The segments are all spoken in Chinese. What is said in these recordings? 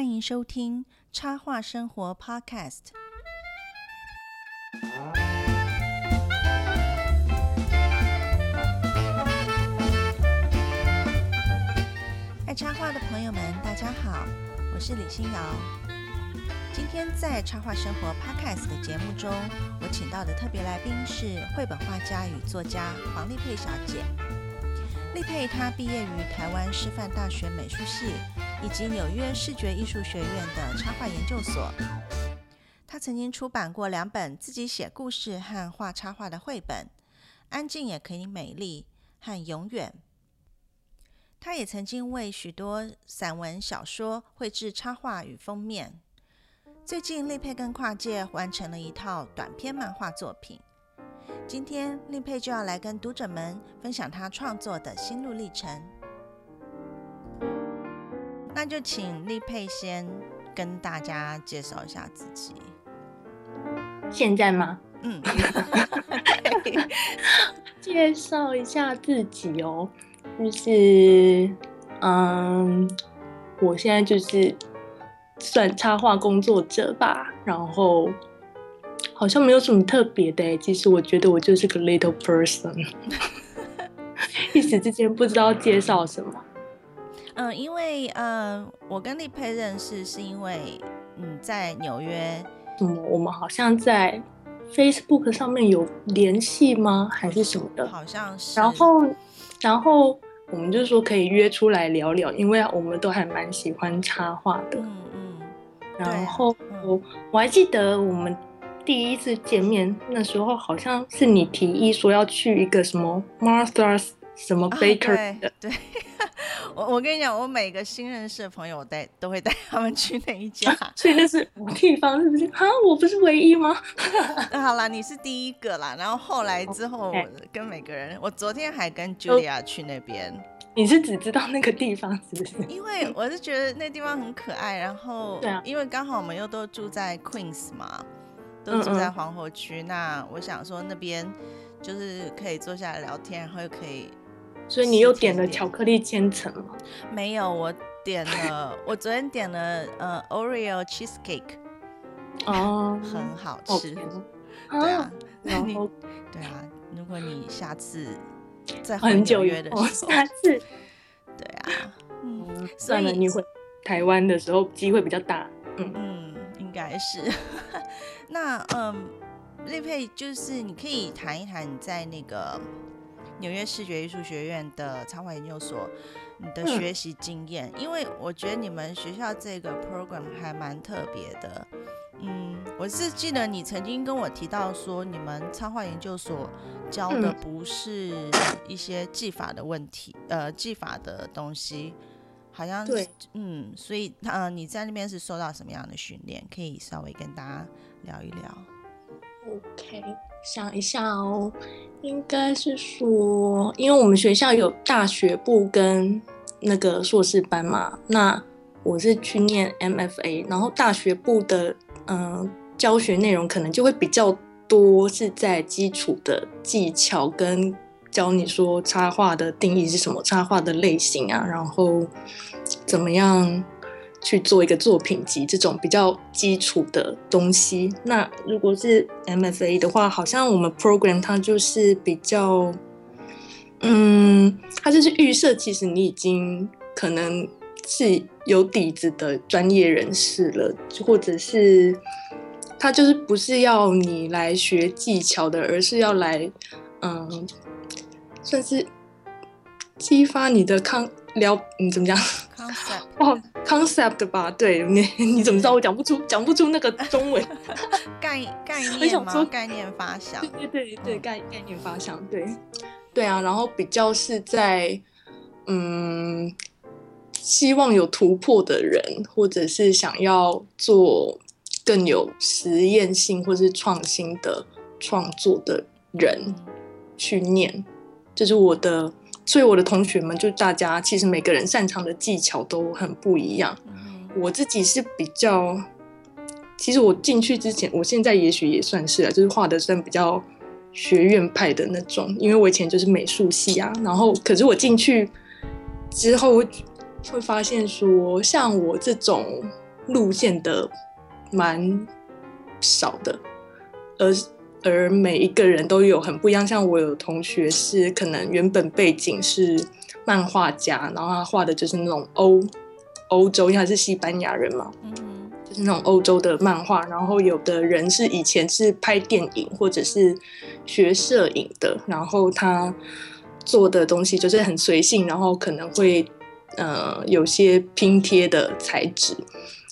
欢迎收听插画生活 Podcast。爱插画的朋友们，大家好，我是李欣瑶。今天在插画生活 Podcast 的节目中，我请到的特别来宾是绘本画家与作家黄丽佩小姐。丽佩她毕业于台湾师范大学美术系以及纽约视觉艺术学院的插画研究所。他曾经出版过两本自己写故事和画插画的绘本，《安静也可以美丽》和《永远》。他也曾经为许多散文、小说绘制插画与封面。最近，利佩跟跨界完成了一套短篇漫画作品。今天，利佩就要来跟读者们分享他创作的心路历程。那就请丽佩先跟大家介绍一下自己。现在吗？嗯，介绍一下自己哦，就是，嗯，我现在就是算插画工作者吧，然后好像没有什么特别的欸。其实我觉得我就是个 little person，一时之间不知道介绍什么。嗯，因为呃，我跟丽佩认识是因为嗯，在纽约，嗯？我们好像在 Facebook 上面有联系吗？还是什么的？好像是，然后，然后我们就说可以约出来聊聊，因为我们都还蛮喜欢插画的。嗯嗯，然后嗯我还记得我们第一次见面那时候，好像是你提议说要去一个什么 Martha's 什么啊 Baker 的，对，对我我跟你讲，我每个新认识的朋友，我带都会带他们去那一家。所以那是我地方是不是？啊，我不是唯一吗？那 好啦，你是第一个啦，然后后来之后我跟每个人，我昨天还跟 Julia 去那边，你是只知道那个地方是不是？因为我是觉得那地方很可爱，然后对啊因为刚好我们又都住在 Queens 嘛，都住在皇后区，那我想说那边就是可以坐下来聊天，然后又可以所以你又点点。了巧克力千层吗？没有我点了，我昨天点了呃 Oreo cheesecake，哦，很好吃，对啊，然后？对啊，如果你下次在很久约的，时候，下次。对啊，嗯，所算了，以你回台湾的时候机会比较大。嗯，嗯，应该是。那嗯，丽佩，就是你可以谈一谈你在那个纽约视觉艺术学院的插画研究所你的嗯学习经验，因为我觉得你们学校这个 program 还蛮特别的。嗯，我是记得你曾经跟我提到说，你们插画研究所教的嗯不是一些技法的问题，呃，技法的东西，好像对，嗯，所以呃，你在那边是受到什么样的训练？可以稍微跟大家聊一聊。OK，想一下哦，应该是说，因为我们学校有大学部跟那个硕士班嘛，那我是去念 MFA，然后大学部的嗯、教学内容可能就会比较多，是在基础的技巧跟教你说插画的定义是什么，插画的类型啊，然后怎么样去做一个作品集这种比较基础的东西。那如果是 MFA 的话，好像我们 program 它就是比较，嗯，它就是预设，其实你已经可能是有底子的专业人士了，或者是它就是不是要你来学技巧的，而是要来，嗯，算是激发你的抗了，你怎么讲？哦，concept 吧，对你，你怎么知道我讲不出讲不出那个中文？概 概念吗？想说概念发想。对对对概概念发想，对对啊，然后比较是在嗯，希望有突破的人，或者是想要做更有实验性或是创新的创作的人嗯去念，这是我的。所以我的同学们就大家其实每个人擅长的技巧都很不一样。嗯我自己是比较，其实我进去之前，我现在也许也算是啊，就是画的算比较学院派的那种，因为我以前就是美术系啊，然后可是我进去之后会发现说，像我这种路线的蛮少的，而而每一个人都有很不一样。像我有同学是可能原本背景是漫画家，然后他画的就是那种欧欧洲，因为他是西班牙人嘛，就是那种欧洲的漫画。然后有的人是以前是拍电影或者是学摄影的，然后他做的东西就是很随性，然后可能会。呃，有些拼贴的材质，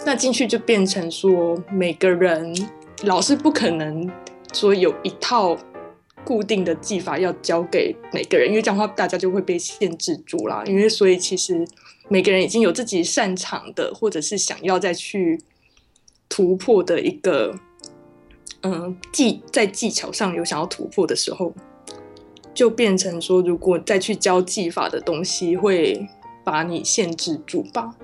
那进去就变成说，每个人老师不可能说有一套固定的技法要教给每个人，因为这样的话大家就会被限制住啦。因为所以其实每个人已经有自己擅长的，或者是想要再去突破的一个，嗯，技在技巧上有想要突破的时候，就变成说，如果再去教技法的东西会。把你限制住吧。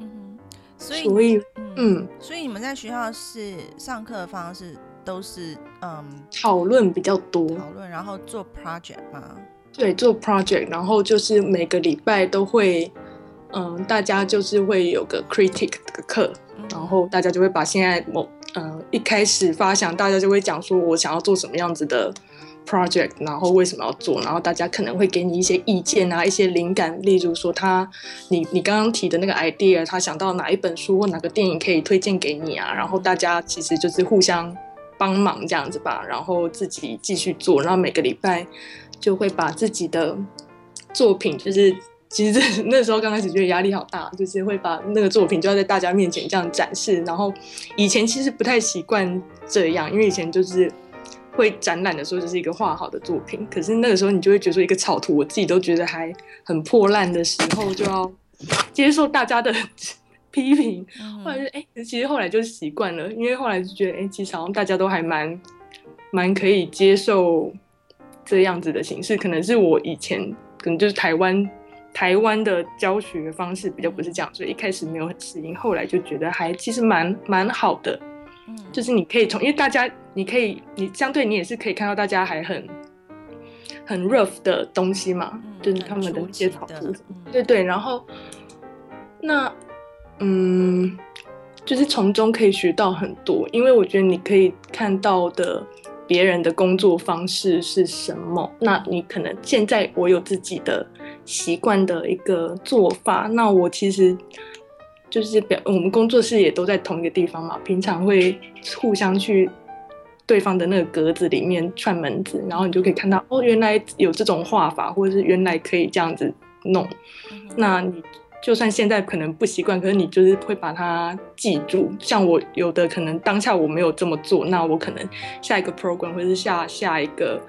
嗯哼，所以所以嗯，所以你们在学校是上课的方式都是嗯讨论比较多，讨论然后做 project 嘛？对，做 project，然后就是每个礼拜都会嗯，大家就是会有个 critic 的课，然后大家就会把现在某嗯一开始发想，大家就会讲说我想要做什么样子的。project，然后为什么要做？然后大家可能会给你一些意见啊，一些灵感，例如说他，你你刚刚提的那个 idea，他想到哪一本书或哪个电影可以推荐给你啊？然后大家其实就是互相帮忙这样子吧，然后自己继续做，然后每个礼拜就会把自己的作品，就是其实那时候刚开始觉得压力好大，就是会把那个作品就要在大家面前这样展示，然后以前其实不太习惯这样，因为以前就是。会展览的时候就是一个画好的作品，可是那个时候你就会觉得说一个草图，我自己都觉得还很破烂的时候，就要接受大家的 批评。后来就哎，其实后来就习惯了，因为后来就觉得哎，其实好像大家都还蛮蛮可以接受这样子的形式。可能是我以前可能就是台湾台湾的教学方式比较不是这样，所以一开始没有很适应，后来就觉得还其实蛮蛮好的。就是你可以从，因为大家，你可以，你相对你也是可以看到大家还很很 rough 的东西嘛，就是他们的一些草图，对对，然后那嗯，就是从中可以学到很多，因为我觉得你可以看到的别人的工作方式是什么，那你可能现在我有自己的习惯的一个做法，那我其实。就是表我们工作室也都在同一个地方嘛，平常会互相去对方的那个格子里面串门子，然后你就可以看到哦，原来有这种画法，或者是原来可以这样子弄。那你就算现在可能不习惯，可是你就是会把它记住。像我有的可能当下我没有这么做，那我可能下一个 program 或者是下下一个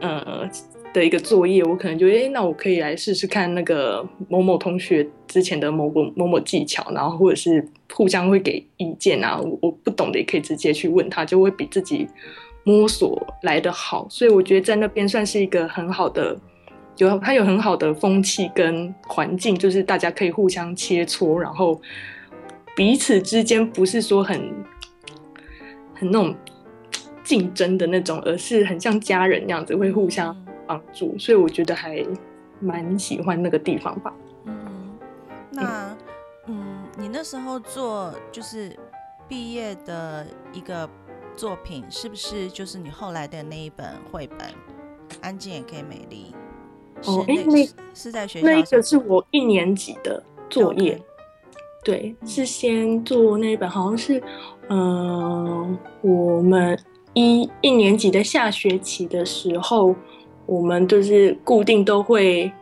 呃。的一个作业，我可能就哎，那我可以来试试看那个某某同学之前的某某某某技巧，然后或者是互相会给意见啊，我不懂的也可以直接去问他，就会比自己摸索来的好。所以我觉得在那边算是一个很好的，有它有很好的风气跟环境，就是大家可以互相切磋，然后彼此之间不是说很很那种竞争的那种，而是很像家人那样子，会互相。帮助，所以我觉得还蛮喜欢那个地方吧。嗯，那嗯，你那时候做就是毕业的一个作品，是不是就是你后来的那一本绘本《安静也可以美丽》？哦，哎，那是在学校，那个是我一年级的作业。对，是先做那一本，好像是嗯，我们一一年级的下学期的时候。我们就是固定都会，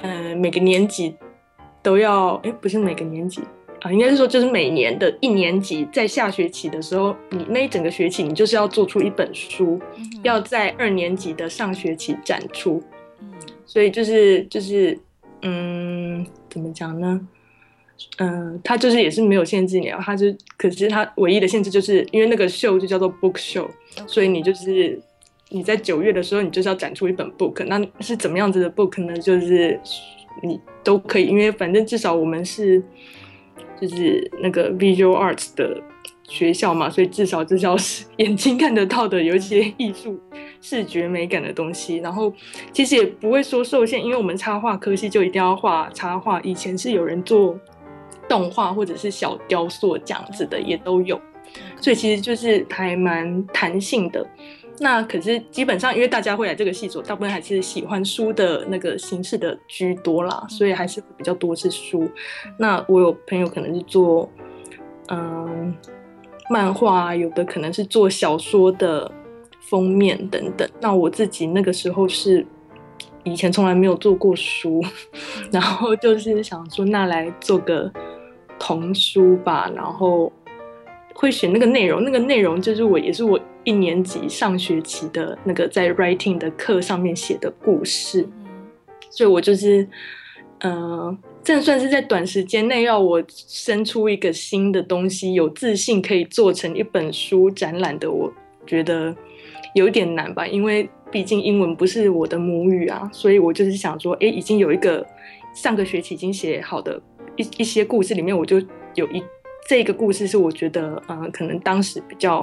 呃，每个年级都要，哎，不是每个年级啊，应该是说就是每年的一年级在下学期的时候，你那一整个学期你就是要做出一本书，要在二年级的上学期展出。所以就是就是，嗯，怎么讲呢？嗯，他就是也是没有限制你，他就可是他唯一的限制就是因为那个秀就叫做 book show，所以你就是。你在九月的时候，你就是要展出一本 book，那是怎么样子的 book 呢？就是你都可以，因为反正至少我们是就是那个 visual arts 的学校嘛，所以至少至少是眼睛看得到的，有一些艺术视觉美感的东西。然后其实也不会说受限，因为我们插画科系就一定要画插画。以前是有人做动画或者是小雕塑这样子的也都有，所以其实就是还蛮弹性的。那可是基本上，因为大家会来这个系所，大部分还是喜欢书的那个形式的居多啦，所以还是比较多是书。那我有朋友可能是做嗯漫画，啊有的可能是做小说的封面等等。那我自己那个时候是以前从来没有做过书，然后就是想说，那来做个童书吧，然后会选那个内容，那个内容就是我也是我。一年级上学期的那个在 writing 的课上面写的故事，所以我就是，呃，这算是在短时间内要我生出一个新的东西，有自信可以做成一本书展览的，我觉得有一点难吧，因为毕竟英文不是我的母语啊，所以我就是想说，哎，已经有一个上个学期已经写好的一一些故事里面，我就有一这个故事是我觉得，嗯，可能当时比较。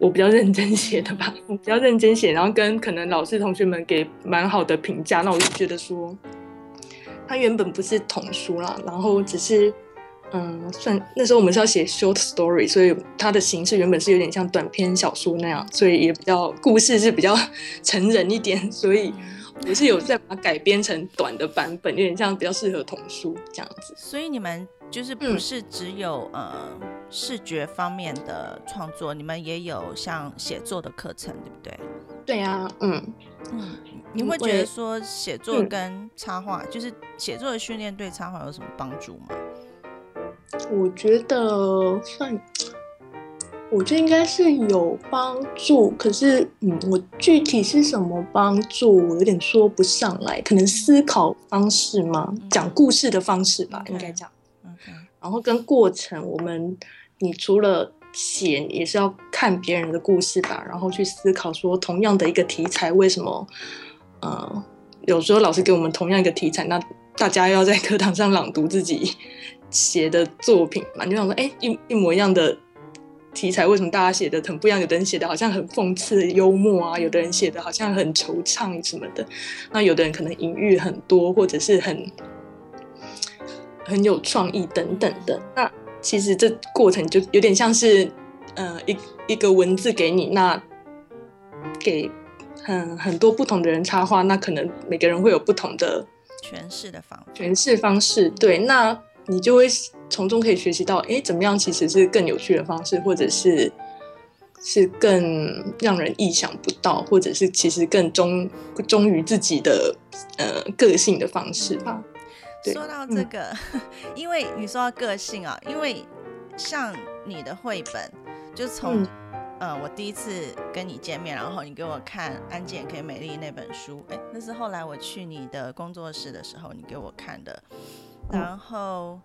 我比较认真写的吧，我 比较认真写，然后跟可能老师同学们给蛮好的评价，那我就觉得说，它原本不是童书啦，然后只是，嗯，算那时候我们是要写 short story，所以它的形式原本是有点像短篇小说那样，所以也比较故事是比较 成人一点，所以我是有在把它改编成短的版本，有点像比较适合童书这样子。所以你们就是不是只有呃。视觉方面的创作，你们也有像写作的课程，对不对？对啊，嗯嗯，你会觉得说写作跟插画，就是写作的训练对插画有什么帮助吗？我觉得算，我觉得应该是有帮助，可是嗯，我具体是什么帮助，我有点说不上来，可能思考方式吗？讲故事的方式吧，应该讲。然后跟过程，我们你除了写，也是要看别人的故事吧，然后去思考说，同样的一个题材，为什么，呃，有时候老师给我们同样一个题材，那大家要在课堂上朗读自己写的作品嘛？你就想说，哎，一一模一样的题材，为什么大家写的很不一样？有的人写的好像很讽刺幽默啊，有的人写的好像很惆怅什么的，那有的人可能隐喻很多，或者是很。很有创意等等的，那其实这过程就有点像是，呃，一一个文字给你，那给很很多不同的人插画，那可能每个人会有不同的诠释的方诠释方式。对，那你就会从中可以学习到，哎，怎么样其实是更有趣的方式，或者是是更让人意想不到，或者是其实更忠忠于自己的呃个性的方式吧。说到这个，因为你说到个性啊，因为像你的绘本，就从呃我第一次跟你见面，然后你给我看《安检可以美丽》那本书，哎，那是后来我去你的工作室的时候你给我看的，然后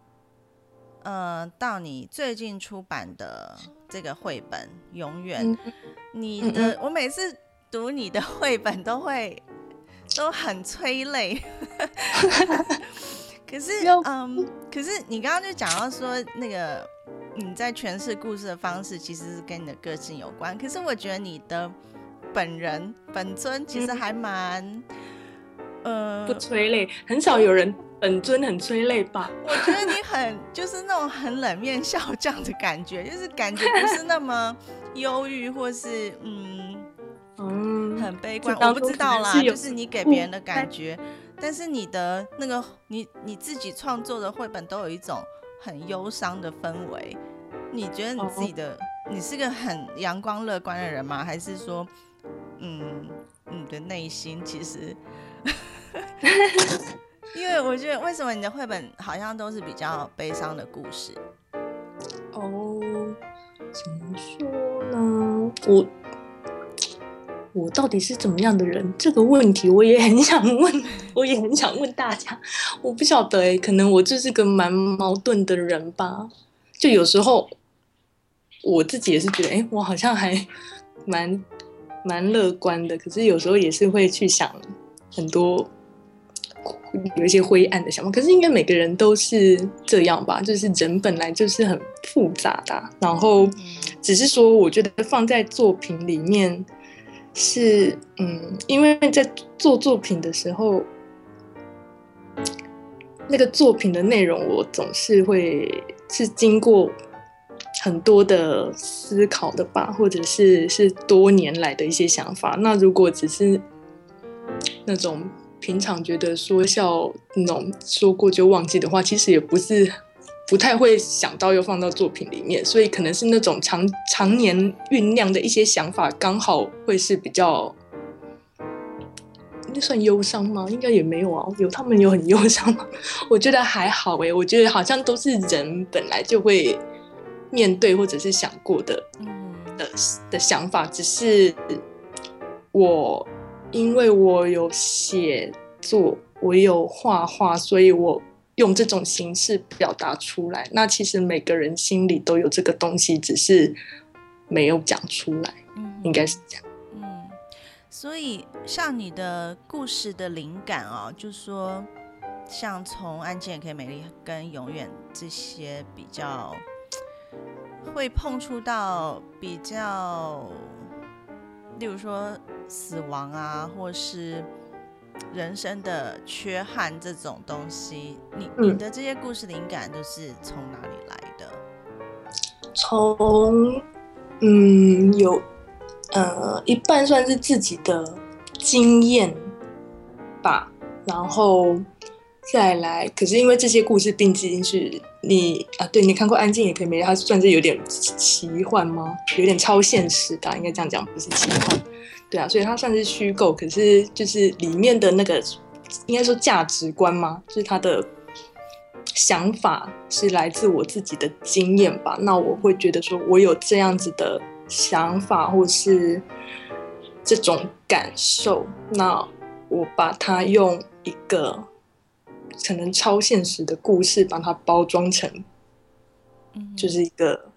呃到你最近出版的这个绘本《永远》，你的我每次读你的绘本都会都很催泪。可是，嗯，可是你刚刚就讲到说，那个你在诠释故事的方式其实是跟你的个性有关。可是我觉得你的本人本尊其实还蛮，呃，不催泪，很少有人本尊很催泪吧？我觉得你很 就是那种很冷面笑匠的感觉，就是感觉不是那么忧郁或是嗯嗯很悲观。我不知道啦，就是你给别人的感觉。但是你的那个你你自己创作的绘本都有一种很忧伤的氛围，你觉得你自己的你是个很阳光乐观的人吗？还是说，嗯，你的内心其实，因为我觉得为什么你的绘本好像都是比较悲伤的故事？哦，怎么说呢？我。我到底是怎么样的人？这个问题我也很想问，我也很想问大家。我不晓得哎，可能我就是个蛮矛盾的人吧。就有时候我自己也是觉得，哎，我好像还蛮蛮乐观的。可是有时候也是会去想很多有一些灰暗的想法。可是应该每个人都是这样吧？就是人本来就是很复杂的，然后只是说，我觉得放在作品里面。是，嗯，因为在做作品的时候，那个作品的内容，我总是会是经过很多的思考的吧，或者是是多年来的一些想法。那如果只是那种平常觉得说笑那种说过就忘记的话，其实也不是不太会想到又放到作品里面，所以可能是那种常常年酝酿的一些想法，刚好会是比较。那算忧伤吗？应该也没有啊。有他们有很忧伤吗？我觉得还好哎。我觉得好像都是人本来就会面对或者是想过的，的的想法。只是我因为我有写作，我有画画，所以我用这种形式表达出来。那其实每个人心里都有这个东西，只是没有讲出来。应该是这样。嗯所以，像你的故事的灵感哦，就说，像从《案件也可以美丽》跟《永远》这些比较，会碰触到比较，例如说死亡啊，或是人生的缺憾这种东西。你你的这些故事灵感都是从哪里来的？从，嗯，有。呃，一半算是自己的经验吧，然后再来。可是因为这些故事并不是你啊，对你看过《安静也可以没》，它算是有点奇幻吗？有点超现实的，应该这样讲，不是奇幻。对啊，所以它算是虚构，可是就是里面的那个应该说价值观吗？就是他的想法是来自我自己的经验吧。那我会觉得说，我有这样子的。想法或是这种感受，那我把它用一个可能超现实的故事，把它包装成，就是一个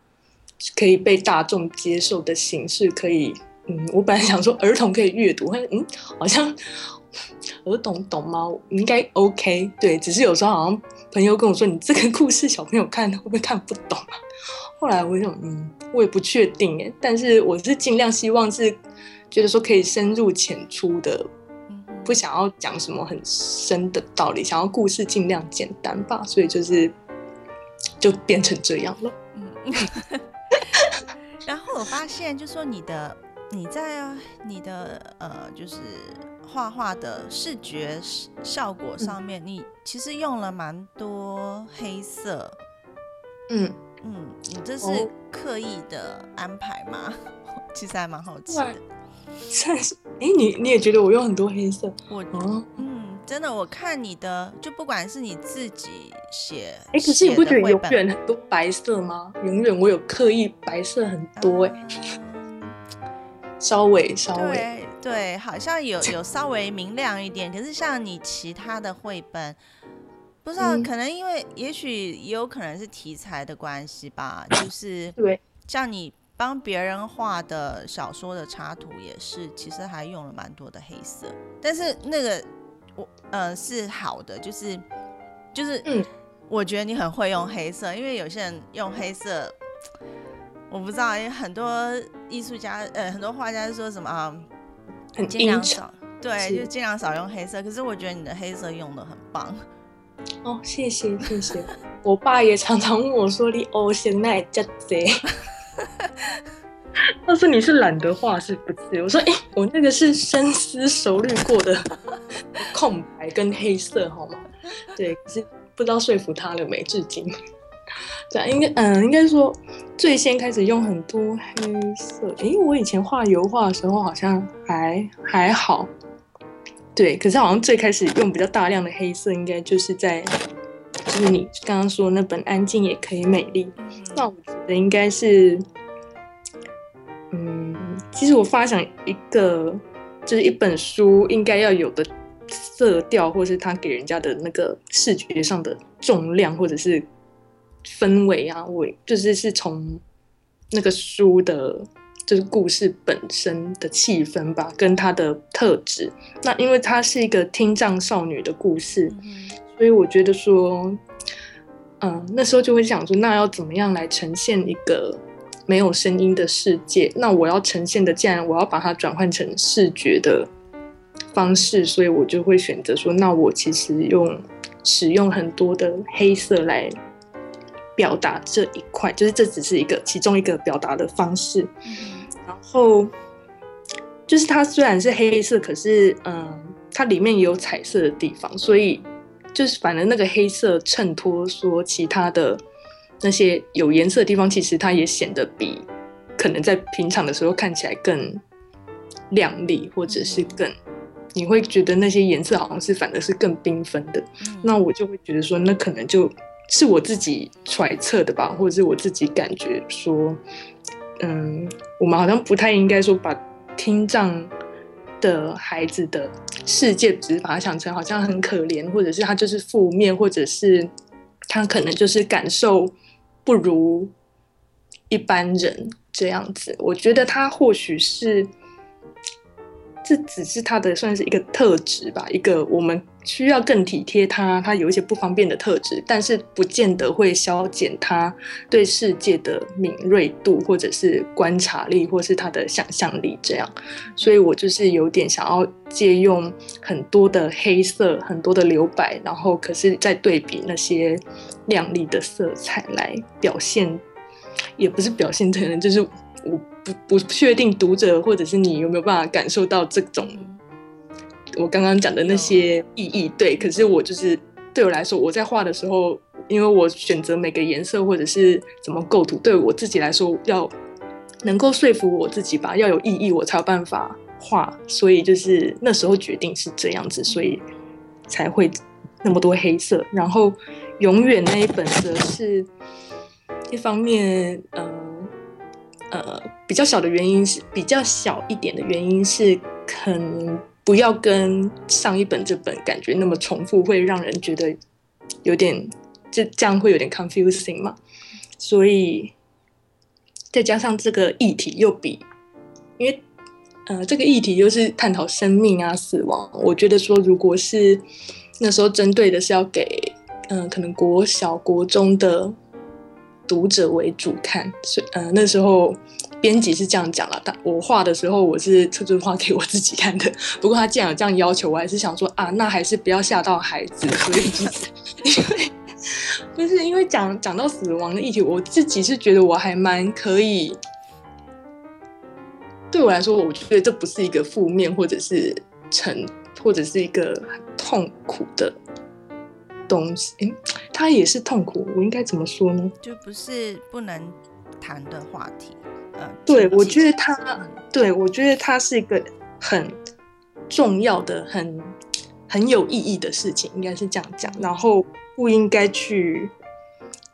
可以被大众接受的形式。可以，嗯，我本来想说儿童可以阅读，嗯，好像儿童懂吗？应该 OK。对，只是有时候好像朋友跟我说，你这个故事小朋友看会不会看不懂啊？后来我就嗯，我也不确定哎，但是我是尽量希望是觉得说可以深入浅出的，不想要讲什么很深的道理，想要故事尽量简单吧，所以就是就变成这样了。嗯，然后我发现，就说你的你在你的呃，就是画画的视觉效果上面，你其实用了蛮多黑色，嗯。嗯，你这是刻意的安排吗？其实还蛮好奇的。算是，哎，你你也觉得我用很多黑色？我，嗯，真的，我看你的，就不管是你自己写，哎，可是你不觉得永远很多白色吗？永远我有刻意白色很多，哎，稍微稍微，对，好像有有稍微明亮一点。可是像你其他的绘本。不知道，可能因为也许也有可能是题材的关系吧，就是对，像你帮别人画的小说的插图也是，其实还用了蛮多的黑色，但是那个我呃是好的，就是就是嗯，我觉得你很会用黑色，因为有些人用黑色，我不知道，因为很多艺术家呃很多画家说什么啊，尽量少，对，就尽量少用黑色，可是我觉得你的黑色用的很棒。哦，谢谢谢谢，我爸也常常问我说：“你哦，现在这贼。”他说：“你是懒得画是不是？”我说：“哎，我那个是深思熟虑过的 空白跟黑色，好吗？”对，可是不知道说服他了没，至今。对，应该嗯，应该说最先开始用很多黑色。因为，我以前画油画的时候好像还还好。对，可是好像最开始用比较大量的黑色，应该就是在，就是你刚刚说那本《安静也可以美丽》。那我觉得应该是，嗯，其实我发想一个，就是一本书应该要有的色调，或是它给人家的那个视觉上的重量，或者是氛围啊，我就是是从那个书的。就是故事本身的气氛吧，跟它的特质。那因为它是一个听障少女的故事，所以我觉得说，嗯，那时候就会想说，那要怎么样来呈现一个没有声音的世界？那我要呈现的，既然我要把它转换成视觉的方式，所以我就会选择说，那我其实用使用很多的黑色来表达这一块，就是这只是一个其中一个表达的方式。然后就是它虽然是黑色，可是嗯，它里面也有彩色的地方，所以就是反正那个黑色衬托说其他的那些有颜色的地方，其实它也显得比可能在平常的时候看起来更亮丽，或者是更。你会觉得那些颜色好像是反而是更缤纷的，那我就会觉得说，那可能就是我自己揣测的吧，或者是我自己感觉说，嗯，我们好像不太应该说把听障的孩子的世界只是把它想成好像很可怜，或者是他就是负面，或者是他可能就是感受不如一般人这样子。我觉得他或许是。这只是他的算是一个特质吧，一个我们需要更体贴他，他有一些不方便的特质，但是不见得会消减他对世界的敏锐度，或者是观察力，或是他的想象力这样。所以我就是有点想要借用很多的黑色，很多的留白，然后可是再对比那些亮丽的色彩来表现，也不是表现，可能就是我。不不确定读者或者是你有没有办法感受到这种我刚刚讲的那些意义？对，可是我就是对我来说，我在画的时候，因为我选择每个颜色或者是怎么构图，对我自己来说要能够说服我自己吧，要有意义，我才有办法画。所以就是那时候决定是这样子，所以才会那么多黑色。然后永远那一本则是一方面，嗯。呃，比较小的原因是比较小一点的原因是，可能不要跟上一本这本感觉那么重复，会让人觉得有点这这样会有点 confusing 嘛。所以再加上这个议题又比，因为呃这个议题又是探讨生命啊死亡，我觉得说如果是那时候针对的是要给嗯可能国小国中的。读者为主看，所以呃那时候编辑是这样讲了，但我画的时候我是特别画给我自己看的。不过他既然有这样要求，我还是想说啊，那还是不要吓到孩子。所以因为不是因为讲讲到死亡的议题，我自己是觉得我还蛮可以。对我来说，我觉得这不是一个负面，或者是沉，或者是一个痛苦的。东西，哎，他也是痛苦。我应该怎么说呢？就不是不能谈的话题。嗯，对，我觉得他，对我觉得他是一个很重要的、很很有意义的事情，应该是这样讲。然后不应该去，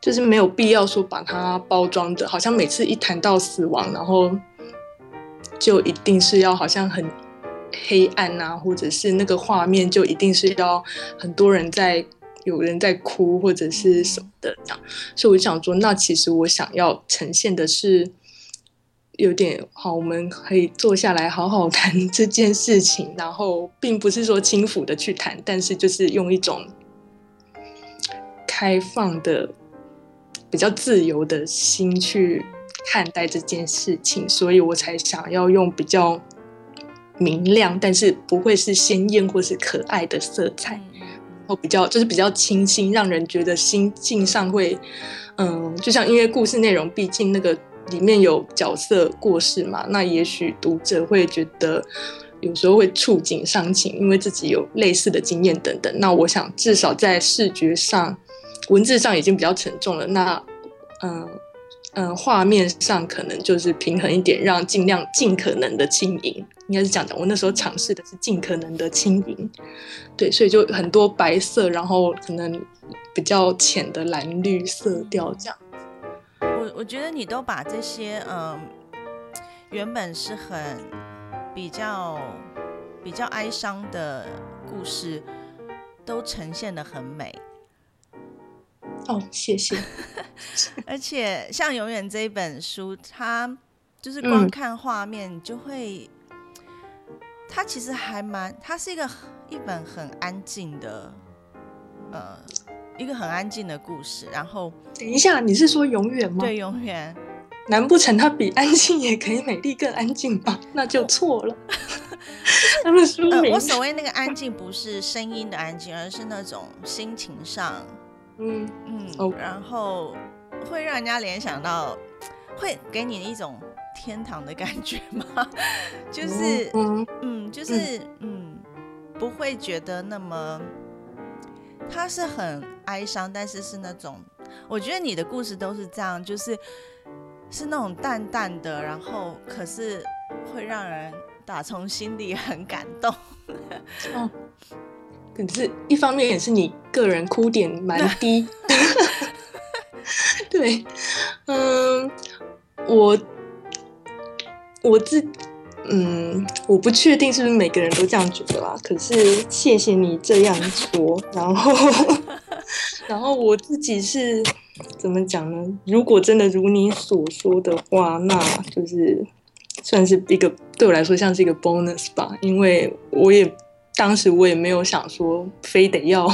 就是没有必要说把它包装的，好像每次一谈到死亡，然后就一定是要好像很黑暗啊，或者是那个画面就一定是要很多人在。有人在哭或者是什么的这样，所以我就想说，那其实我想要呈现的是有点好，我们可以坐下来好好 谈这件事情，然后并不是说轻浮的去谈，但是就是用一种开放的、比较自由的心去看待这件事情，所以我才想要用比较明亮，但是不会是鲜艳或是可爱的色彩。然后比较就是比较清新，让人觉得心境上会，嗯，就像因为故事内容，毕竟那个里面有角色过世嘛，那也许读者会觉得有时候会触景伤情，因为自己有类似的经验等等。那我想至少在视觉上、文字上已经比较沉重了，那嗯。嗯，画面上可能就是平衡一点，让尽量尽可能的轻盈，应该是这样讲。我那时候尝试的是尽可能的轻盈，对，所以就很多白色，然后可能比较浅的蓝绿色调这样。我我觉得你都把这些嗯，原本是很比较比较哀伤的故事，都呈现的很美。哦，谢谢。而且像《永远》这一本书，它就是光看画面就会，它其实还蛮，它是一个一本很安静的，呃，一个很安静的故事。然后，等一下，你是说《永远》吗？对，《永远》。难不成它比安静也可以美丽更安静吧？那就错了。他们我，所谓那个安静，不是声音的安静，而是那种心情上，嗯嗯，哦然后会让人家联想到，会给你一种天堂的感觉吗？就是，嗯嗯，就是，嗯，不会觉得那么，它是很哀伤，但是是那种，我觉得你的故事都是这样，就是是那种淡淡的，然后可是会让人打从心里很感动。哦，可是一方面也是你个人哭点蛮低。对，嗯，我我自嗯，我不确定是不是每个人都这样觉得啦。可是谢谢你这样说，然后 然后我自己是怎么讲呢？如果真的如你所说的话，那就是算是一个对我来说像是一个 bonus 吧，因为我也当时我也没有想说非得要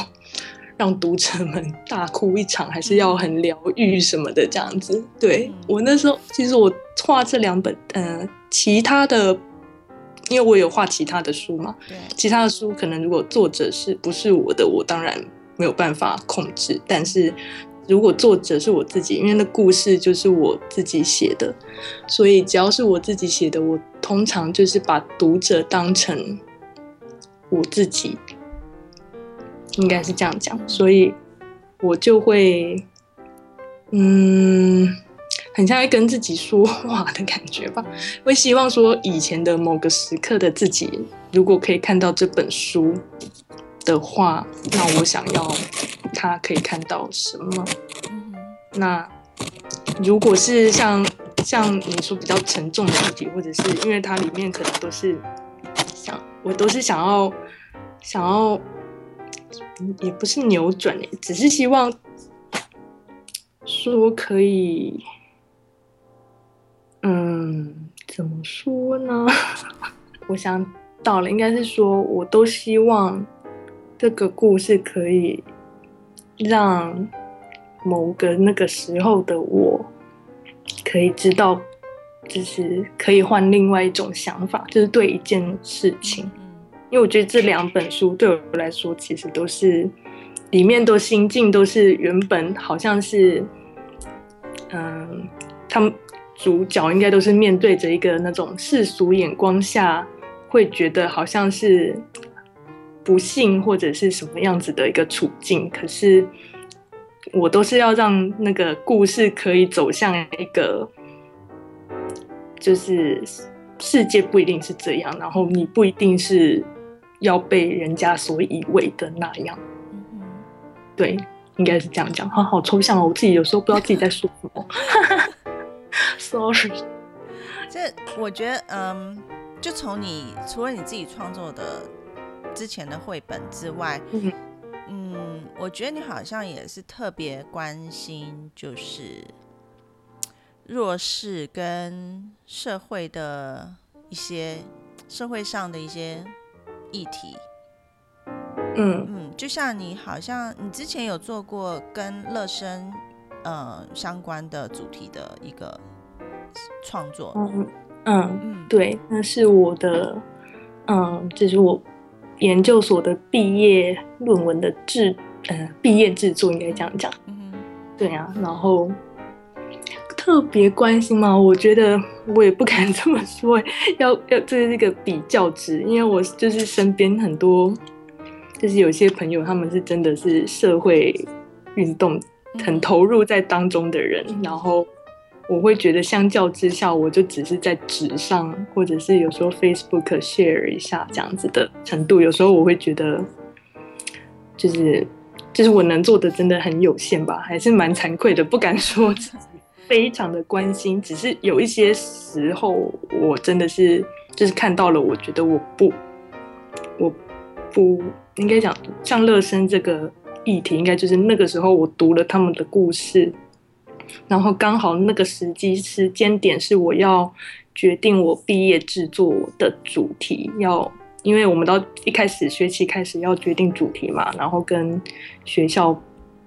让读者们 大哭一场，还是要很疗愈什么的这样子。对嗯我那时候，其实我画这两本，呃，其他的，因为我有画其他的书嘛，对，其他的书可能如果作者是不是我的，我当然没有办法控制。但是如果作者是我自己，因为那故事就是我自己写的，所以只要是我自己写的，我通常就是把读者当成我自己，应该是这样讲。所以我就会，嗯，很像在跟自己说话的感觉吧。会希望说以前的某个时刻的自己，如果可以看到这本书的话，那我想要他可以看到什么？那如果是像像你说比较沉重的议题，或者是因为它里面可能都是想我都是想要想要，也不是扭转诶，只是希望说可以，嗯，怎么说呢？我想到了，应该是说我都希望这个故事可以让某个那个时候的我可以知道，就是可以换另外一种想法，就是对一件事情。嗯因为我觉得这两本书对我来说，其实都是里面都心境都是原本好像是，嗯，他们主角应该都是面对着一个那种世俗眼光下会觉得好像是不幸或者是什么样子的一个处境，可是我都是要让那个故事可以走向一个，就是世界不一定是这样，然后你不一定是要被人家所以为的那样。嗯。对，应该是这样讲。好好抽象哦，我自己有时候不知道自己在说什么。Sorry。这我觉得，嗯，就从你除了你自己创作的之前的绘本之外，嗯嗯，我觉得你好像也是特别关心，就是弱势跟社会的一些社会上的一些议题。嗯嗯，就像你好像你之前有做过跟乐生呃相关的主题的一个创作，嗯嗯，嗯，对，那是我的，嗯，这是我研究所的毕业论文的制，呃，毕业制作应该这样讲。嗯，对啊，然后特别关心吗？我觉得我也不敢这么说 欸，要要这是一个比较值，因为我就是身边很多，就是有些朋友他们是真的是社会运动很投入在当中的人，然后我会觉得相较之下，我就只是在纸上，或者是有时候 Facebook share 一下这样子的程度，有时候我会觉得就是。就是我能做的真的很有限吧，还是蛮惭愧的，不敢说 非常的关心，只是有一些时候我真的是就是看到了，我觉得我不，我不应该讲像乐生这个议题，应该就是那个时候我读了他们的故事，然后刚好那个时机时间点是我要决定我毕业制作的主题要。因为我们到一开始学期开始要决定主题嘛，然后跟学校，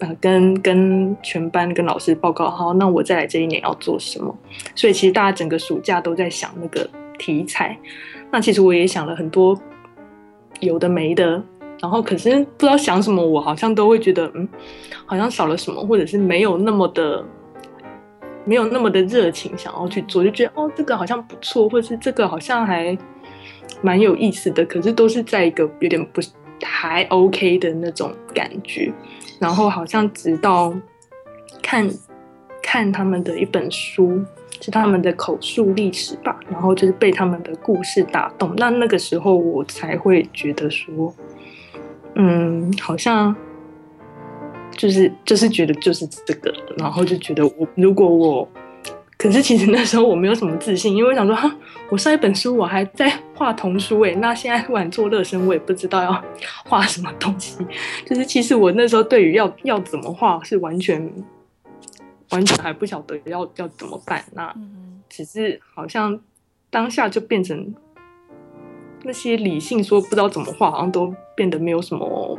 呃，跟跟全班跟老师报告，好，那我再来这一年要做什么。所以其实大家整个暑假都在想那个题材，那其实我也想了很多有的没的，然后可是不知道想什么，我好像都会觉得嗯，好像少了什么，或者是没有那么的没有那么的热情想要去做，就觉得哦这个好像不错，或者是这个好像还蛮有意思的，可是都是在一个有点不还 OK 的那种感觉，然后好像直到看看他们的一本书。是他们的口述历史吧，然后就是被他们的故事打动，那那个时候我才会觉得说，嗯，好像就是就是觉得就是这个，然后就觉得我如果我，可是其实那时候我没有什么自信，因为我想说哈，我上一本书我还在画童书诶，那现在突然做热身，我也不知道要 画什么东西，就是其实我那时候对于要要怎么画是完全。完全还不晓得要要怎么办，那只是好像当下就变成那些理性说不知道怎么画，好像都变得没有什么，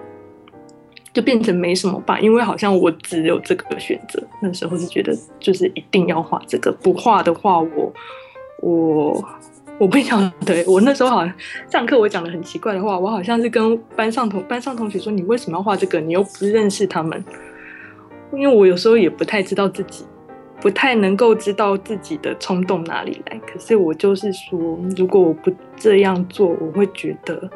就变成没什么吧。因为好像我只有这个选择，那时候是觉得就是一定要画这个，不画的话，我我我不晓得。我那时候好像上课我讲的很奇怪的话，我好像是跟班上同班上同学说：“你为什么要画这个？你又不认识他们。”因为我有时候也不太知道自己，不太能够知道自己的冲动哪里来。可是我就是说，如果我不这样做，我会觉得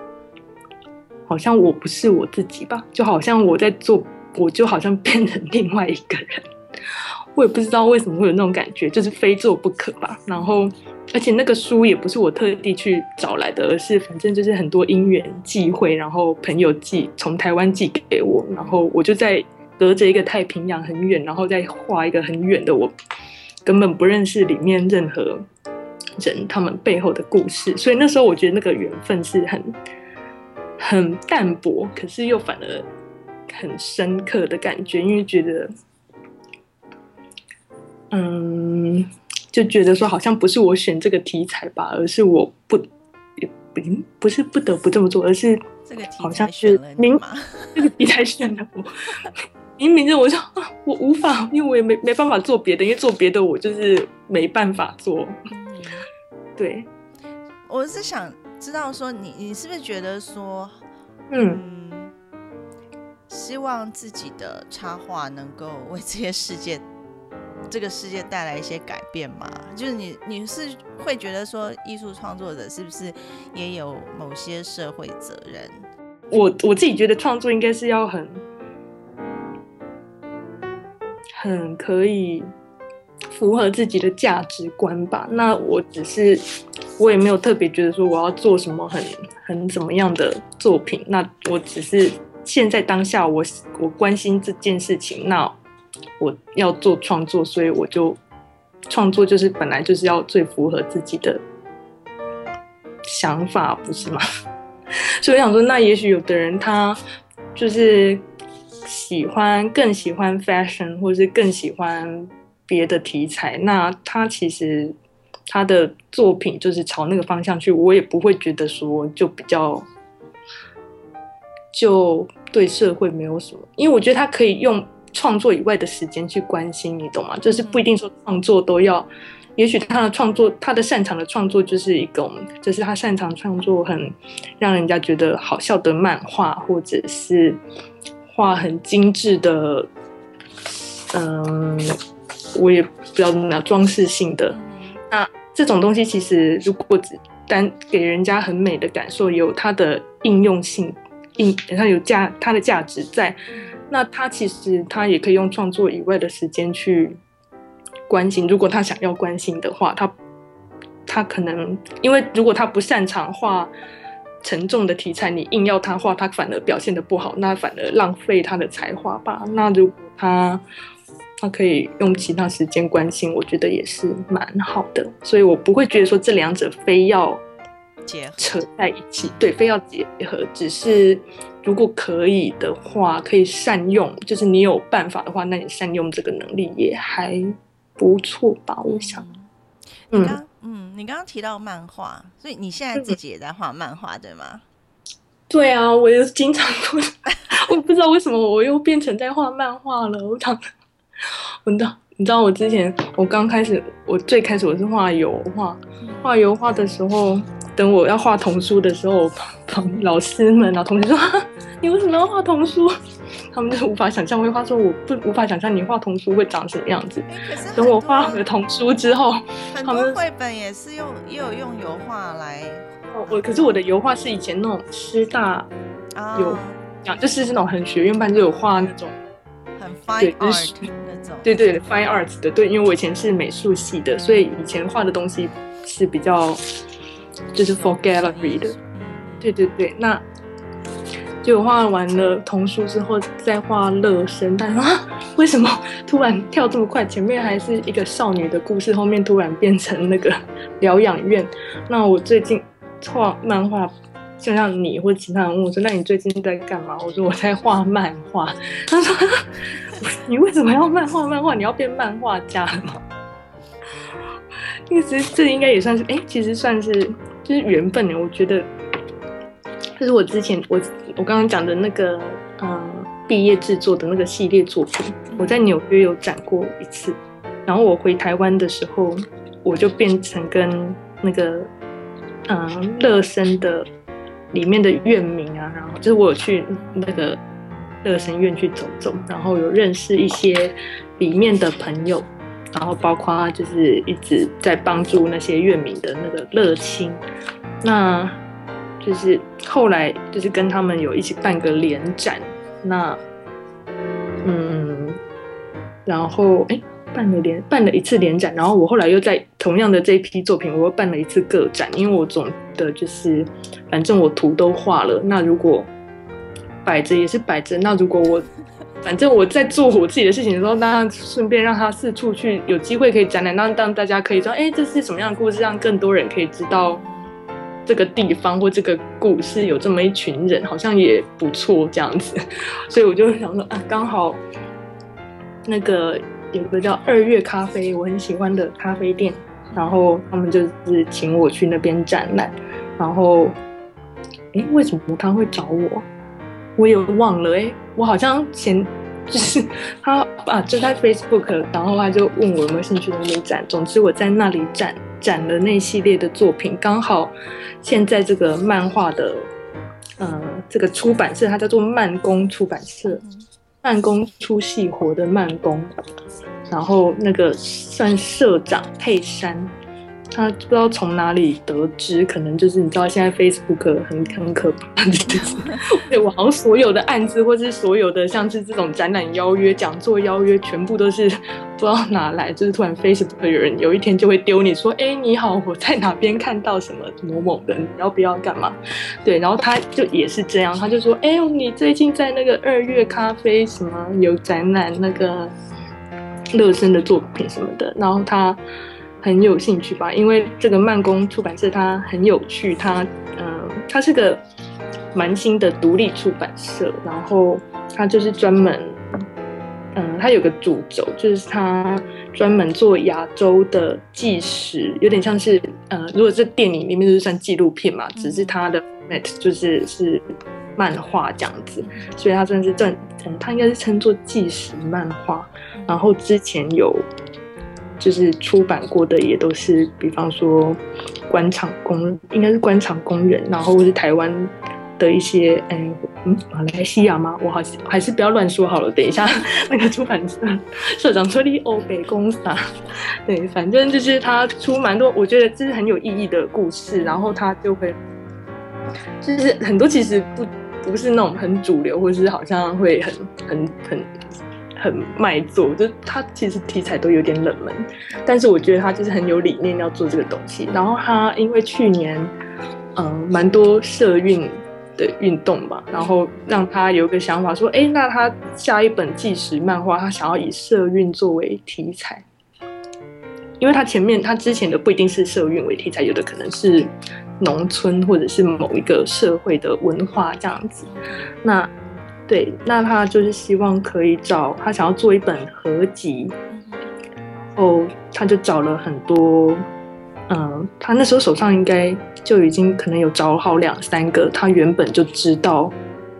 好像我不是我自己吧，就好像我在做，我就好像变成另外一个人。我也不知道为什么会有那种感觉，就是非做不可吧。然后，而且那个书也不是我特地去找来的，而是反正就是很多因缘际会，然后朋友寄从台湾寄给我，然后我就在。隔着一个太平洋很远，然后再画一个很远的我，根本不认识里面任何人，他们背后的故事。所以那时候我觉得那个缘分是很很淡薄，可是又反而很深刻的感觉，因为觉得，嗯，就觉得说好像不是我选这个题材吧，而是我不不不是不得不这么做，而是这个好像是明 这个题材选的我。明明就我说啊，我无法，因为我也没没办法做别的，因为做别的我就是没办法做。对，我是想知道说，你你是不是觉得说，嗯，希望自己的插画能够为这些世界，这个世界带来一些改变吗？就是你你是会觉得说，艺术创作者是不是也有某些社会责任？我我自己觉得创作应该是要很。很可以符合自己的价值观吧。那我只是，我也没有特别觉得说我要做什么很很怎么样的作品。那我只是现在当下，我我关心这件事情。那我要做创作，所以我就创作，就是本来就是要最符合自己的想法，不是吗？所以我想说，那也许有的人他就是。喜欢更喜欢 fashion，或者是更喜欢别的题材，那他其实他的作品就是朝那个方向去，我也不会觉得说就比较就对社会没有什么，因为我觉得他可以用创作以外的时间去关心，你懂吗？就是不一定说创作都要，也许他的创作，他的擅长的创作就是一种，就是他擅长创作很让人家觉得好笑的漫画，或者是。画很精致的，嗯，我也不知道怎么讲，装饰性的。那这种东西其实如果只单给人家很美的感受，有它的应用性，应它有价，它的价值在。那他其实他也可以用创作以外的时间去关心。如果他想要关心的话，他他可能因为如果他不擅长画。沉重的题材，你硬要他画，他反而表现的不好，那反而浪费他的才华吧。那如果他他可以用其他时间关心，我觉得也是蛮好的。所以我不会觉得说这两者非要结扯在一起，对，非要结合。只是如果可以的话，可以善用，就是你有办法的话，那你善用这个能力也还不错吧？我想，嗯。嗯，你刚刚提到漫画，所以你现在自己也在画漫画，对吗？对啊，我又经常，我不知道为什么我又变成在画漫画了。我讲，我知道，你知道我之前我刚开始，我最开始我是画油画，画油画的时候，等我要画童书的时候，旁老师们然后同学说：“ 你为什么要画童书？” 他们就无法想象绘画，说我不无法想象你画童书会长什么样子。等我画了童书之后，很多绘本也是用也有用油画来。我可是我的油画是以前那种师大有讲，就是那种很学院班就有画那种很 fine art 那种。对对，fine arts 的对，因为我以前是美术系的，所以以前画的东西是比较就是 for gallery 的。对对对，那。就画完了童书之后，再画乐生，但啊，为什么突然跳这么快？前面还是一个少女的故事，后面突然变成那个 疗养院。那我最近画漫画，就像你或其他人问我说：“那你最近在干嘛？”我说：“我在画漫画。”他说：“你为什么要漫画？漫画你要变漫画家了吗？” 其实这应该也算是，哎，其实算是就是缘分。我觉得。就是我之前我我刚刚讲的那个呃毕业制作的那个系列作品，我在纽约有展过一次，然后我回台湾的时候，我就变成跟那个嗯乐生的里面的院民啊，然后就是我有去那个乐生院去走走，然后有认识一些里面的朋友，然后包括就是一直在帮助那些乐迷的那个乐清，那。就是后来就是跟他们有一起办个联展，那嗯，然后哎办了联办了一次联展，然后我后来又在同样的这一批作品，我又办了一次个展，因为我总的就是反正我图都画了，那如果摆着也是摆着，那如果我反正我在做我自己的事情的时候，那顺便让他四处去有机会可以展览，让让大家可以说，哎，这是什么样的故事，让更多人可以知道。这个地方或这个故事有这么一群人，好像也不错这样子，所以我就想说啊，刚好那个有个叫二月咖啡，我很喜欢的咖啡店，然后他们就是请我去那边展览，然后哎，为什么他会找我？我也忘了哎，我好像前就是他啊，就在 Facebook，然后他就问我有没有兴趣那边展，总之我在那里展。展了那系列的作品，刚好现在这个漫画的，呃，这个出版社它叫做慢工出版社，慢工出细活的慢工，然后那个算社长佩珊。他不知道从哪里得知，可能就是你知道现在 Facebook 很很可怕，对我好像所有的案子或是所有的像是这种展览邀约、讲座邀约，全部都是 不知道哪来，就是突然 Facebook 有人有一天就会丢你说，哎，你好，我在哪边看到什么某某人，你要不要干嘛？对，然后他就也是这样，他就说，哎，你最近在那个二月咖啡什么有展览那个乐生的作品什么的，然后他。很有兴趣吧，因为这个慢工出版社它很有趣，它嗯，它是个蛮新的独立出版社，然后它就是专门嗯，它有个主轴，就是它专门做亚洲的纪实，有点像是呃，如果是电影里面就是算纪录片嘛，只是它的 format 就是是漫画这样子，所以它算是正嗯，它应该是称作纪实漫画，然后之前有。就是出版过的也都是，比方说官场工，应该是官场工人，然后是台湾的一些，哎，嗯，马来西亚吗？我好像还是不要乱说好了。等一下 那个出版社社长说你欧北公司，对，反正就是他出蛮多，我觉得这是很有意义的故事，然后他就会，就是很多其实不不是那种很主流，或是好像会很很很。很卖座，就他其实题材都有点冷门，但是我觉得他就是很有理念要做这个东西。然后他因为去年，嗯，蛮多社运的运动吧，然后让他有个想法说，哎，那他下一本纪实漫画，他想要以社运作为题材，因为他前面他之前的不一定是社运为题材，有的可能是农村或者是某一个社会的文化这样子，那。对，那他就是希望可以找他想要做一本合集，然后他就找了很多，嗯，他那时候手上应该就已经可能有找好两三个他原本就知道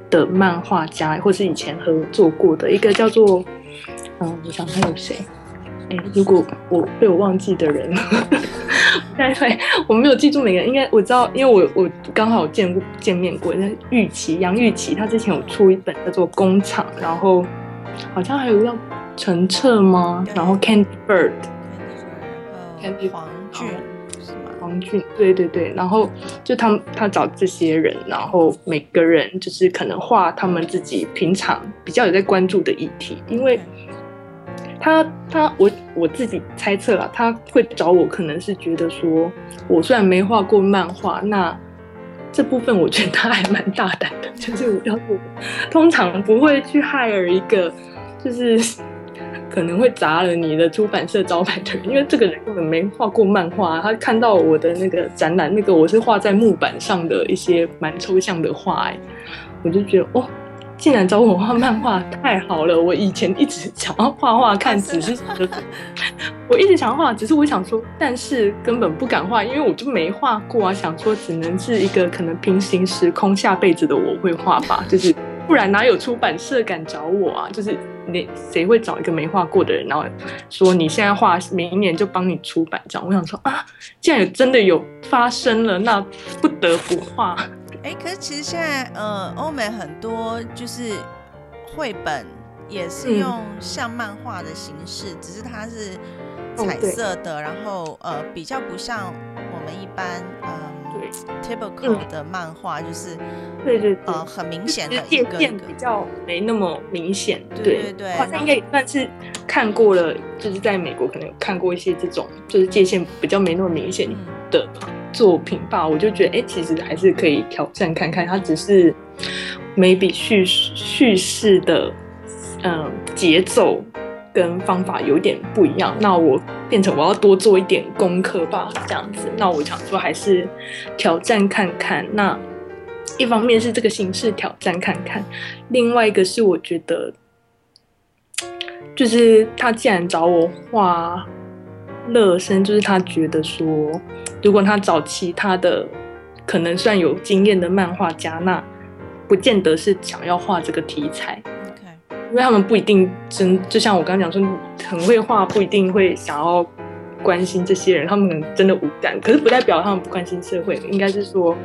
的漫画家，或是以前合作过的一个叫做，嗯，我想看有谁？哎，如果我被我忘记的人，对对，我没有记住每个人，应该我知道，因为我我刚好见过见面过。那玉琪杨玉琪，他之前有出一本叫做《工厂》，然后好像还有叫陈澈吗？然后 Candy Bird，Candy Bird，黄俊是吗？黄俊，对对对，然后就他们他找这些人，然后每个人就是可能画他们自己平常比较有在关注的议题，因为。他他我我自己猜测了，他会找我，可能是觉得说，我虽然没画过漫画，那这部分我觉得他还蛮大胆的，就是我要我通常不会去 hire 一个，就是可能会砸了你的出版社招牌的人，因为这个人根本没画过漫画，他看到我的那个展览，那个我是画在木板上的一些蛮抽象的画，我就觉得哦。竟然找我画漫画，太好了！我以前一直想要画画看，只是 我一直想要画，只是我想说，但是根本不敢画，因为我就没画过啊。想说只能是一个可能平行时空下辈子的我会画吧，就是不然哪有出版社敢找我啊？就是你谁会找一个没画过的人，然后说你现在画，明年就帮你出版这样？我想说啊，既然真的有发生了，那不得不画。哎，可是其实现在，呃，欧美很多就是绘本也是用像漫画的形式，只是它是彩色的，然后呃，比较不像我们一般，嗯，typical 的漫画，就是对对呃，很明显的一个比较没那么明显，对对对，好像应该也算是看过了，就是在美国可能有看过一些这种，就是界限比较没那么明显的。作品吧，我就觉得，哎，其实还是可以挑战看看。它只是 maybe 叙叙事的，嗯，节奏跟方法有点不一样。那我变成我要多做一点功课吧，这样子。那我想说，还是挑战看看。那一方面是这个形式挑战看看，另外一个是我觉得，就是他既然找我画乐生，就是他觉得说。如果他找其他的可能算有经验的漫画家，那不见得是想要画这个题材。因为他们不一定真，就像我刚刚讲说，很会画，不一定会想要关心这些人，他们可能真的无感。可是不代表他们不关心社会，应该是说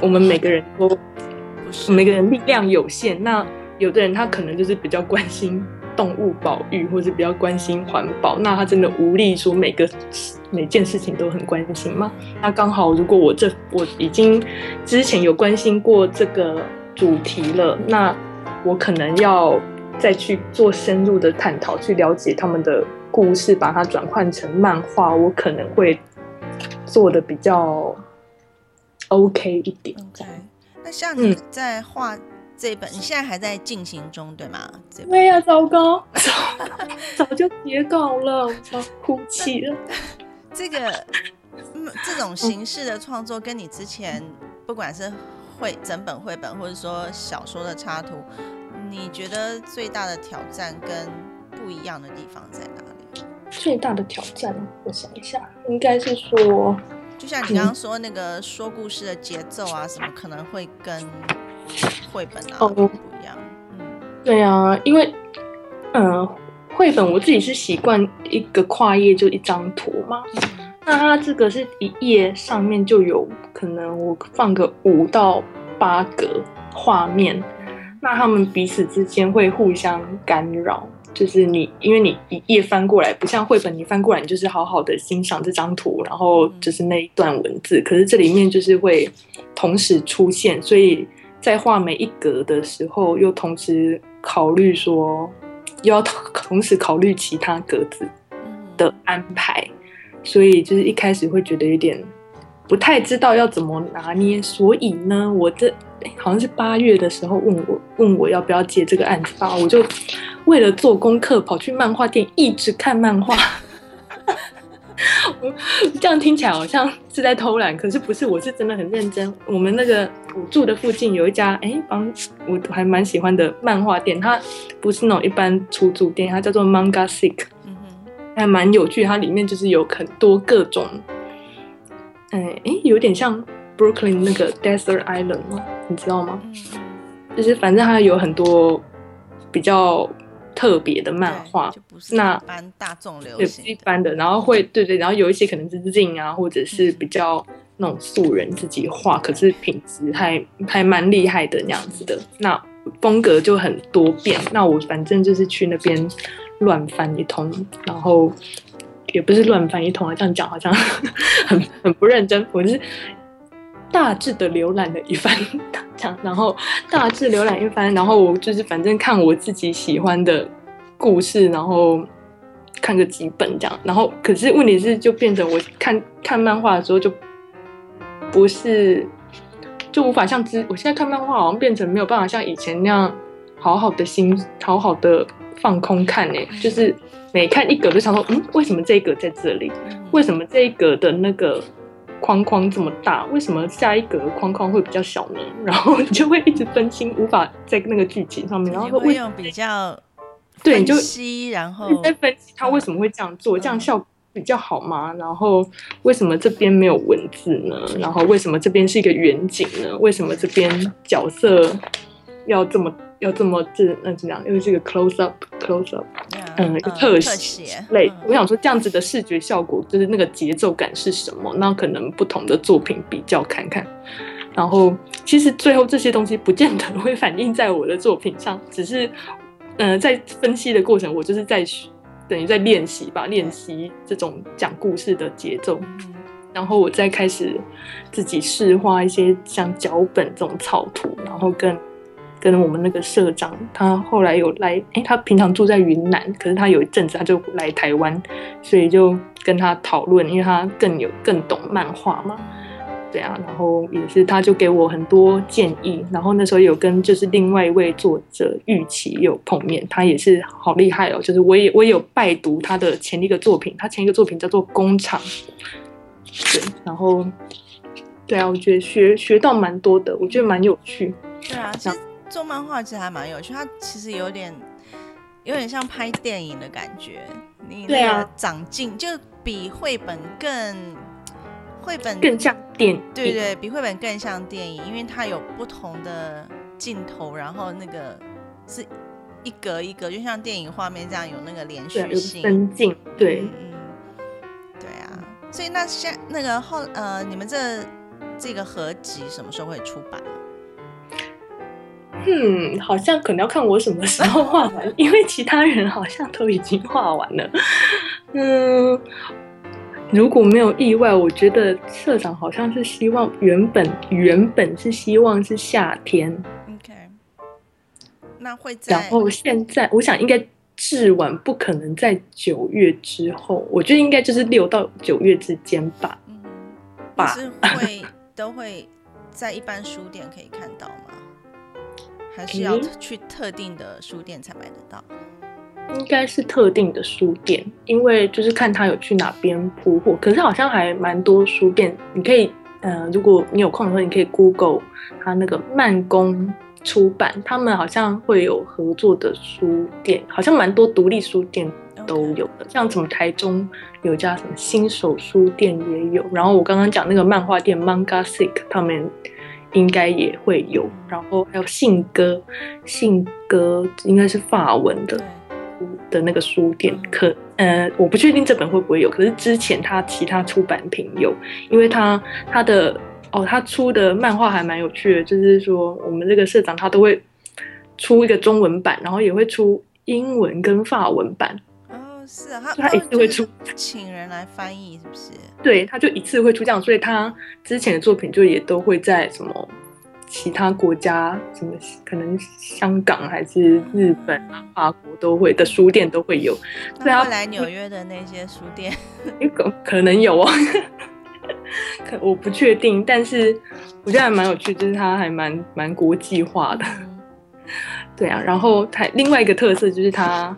我们每个人都每个人力量有限，那有的人他可能就是比较关心。动物保育，或是比较关心环保，那他真的无力说每个每件事情都很关心吗？那刚好，如果我这我已经之前有关心过这个主题了，那我可能要再去做深入的探讨，去了解他们的故事，把它转换成漫画，我可能会做的比较 OK 一点。OK，那像你在画。这一本你现在还在进行中，对吗？这对呀，糟糕，早就截稿了，我要哭泣了。这个，嗯，这种形式的创作，跟你之前不管是绘整本绘本，或者说小说的插图，你觉得最大的挑战跟不一样的地方在哪里？最大的挑战，我想一下，应该是说，就像你刚刚说那个说故事的节奏啊，什么可能会跟。绘本啊，不一样。嗯，对啊，因为，嗯，绘本我自己是习惯一个跨页就一张图嘛。那它这个是一页上面就有可能我放个五到八个画面，那他们彼此之间会互相干扰。就是你，因为你一页翻过来，不像绘本，你翻过来你就是好好的欣赏这张图，然后就是那一段文字。可是这里面就是会同时出现，所以。在画每一格的时候，又同时考虑说，又要同 时考虑其他格子的安排，所以就是一开始会觉得有点不太知道要怎么拿捏。所以呢，我这好像是八月的时候问我问我要不要接这个案子吧，我就为了做功课跑去漫画店一直看漫画。这样听起来好像是在偷懒，可是不是，我是真的很认真。我们那个我住的附近有一家，哎，帮我还蛮喜欢的漫画店，它不是那种一般出租店，它叫做 Manga Sick，嗯哼，还蛮有趣。它里面就是有很多各种，哎哎，有点像 Brooklyn 那个 Desert Island 吗？你知道吗？就是反正它有很多比较。特别的漫画，就不是那一般大众流对，行。一般的，然后会对对，然后有一些可能是 Zing 啊，或者是比较那种素人自己画，可是品质还还蛮厉害的那样子的。那风格就很多变。那我反正就是去那边乱翻一通，然后也不是乱翻一通啊，这样讲好像 很很不认真。我是大致的浏览了一番，这样，然后大致浏览一番，然后我就是反正看我自己喜欢的故事，然后看个几本这样，然后可是问题是就变成我看看漫画的时候就不是就无法像之我现在看漫画好像变成没有办法像以前那样好好的心好好的放空看呢、就是每看一格就想说，嗯，为什么这一格在这里？嗯。为什么这一格的那个框框这么大？为什么下一格的框框会比较小呢？然后你就会一直分心，无法在那个剧情上面，然后会用比较对你就然后你在分析他为什么会这样做，这样效果比较好吗？然后为什么这边没有文字呢？然后为什么这边是一个远景呢？为什么这边角色要这么要这么这那怎么样？因为是一个 close up close up。嗯，呃特写写类，嗯我想说这样子的视觉效果，就是那个节奏感是什么？那可能不同的作品比较看看。然后其实最后这些东西不见得会反映在我的作品上，只是，呃，在分析的过程，我就是在等于在练习吧，练习这种讲故事的节奏。嗯然后我再开始自己试画一些像脚本这种草图，然后跟跟我们那个社长，他后来有来，诶，他平常住在云南，可是他有一阵子他就来台湾，所以就跟他讨论，因为他更有更懂漫画嘛，对啊，然后也是他就给我很多建议，然后那时候有跟就是另外一位作者玉琪有碰面，他也是好厉害哦，就是我也我也有拜读他的前一个作品，他前一个作品叫做《工厂》。对，然后对啊，我觉得学学到蛮多的，我觉得蛮有趣。对啊，其实做漫画其实还蛮有趣，它其实有点有点像拍电影的感觉。你对啊那个长进就比绘本更绘本更像电影，对对，比绘本更像电影，因为它有不同的镜头，然后那个是一格一格，就像电影画面这样有那个连续性。分镜，对嗯，嗯，对啊。所以那现那个后呃，你们这这个合集什么时候会出版？嗯，好像可能要看我什么时候画完，因为其他人好像都已经画完了。嗯，如果没有意外，我觉得社长好像是希望原本原本是希望是夏天，OK，那会在然后现在我想应该至晚不可能在九月之后，我觉得应该就是六到九月之间吧。嗯吧是会都会在一般书店可以看到吗？还是要去特定的书店才买得到？应该是特定的书店，因为就是看他有去哪边铺货，可是好像还蛮多书店，你可以呃，如果你有空的话，你可以 Google 他那个慢工出版，他们好像会有合作的书店，好像蛮多独立书店都有的，像什么台中有家什么新手书店也有，然后我刚刚讲那个漫画店 Manga Sick 他们应该也会有，然后还有信鸽，信鸽应该是法文的，的那个书店。嗯，可呃我不确定这本会不会有，可是之前他其他出版品有，因为他他的哦他出的漫画还蛮有趣的，就是说我们这个社长他都会出一个中文版，然后也会出英文跟法文版，哦，是啊，他他一次会出就是请人来翻译，是不是？对，他就一次会出这样，所以他之前的作品就也都会在什么其他国家，什么可能香港还是日本啊、法国都会的书店都会有，对啊那会来纽约的那些书店，诶可可能有哦，可我不确定，但是我觉得还蛮有趣，就是它还蛮蛮国际化的，嗯对啊。然后它另外一个特色就是它，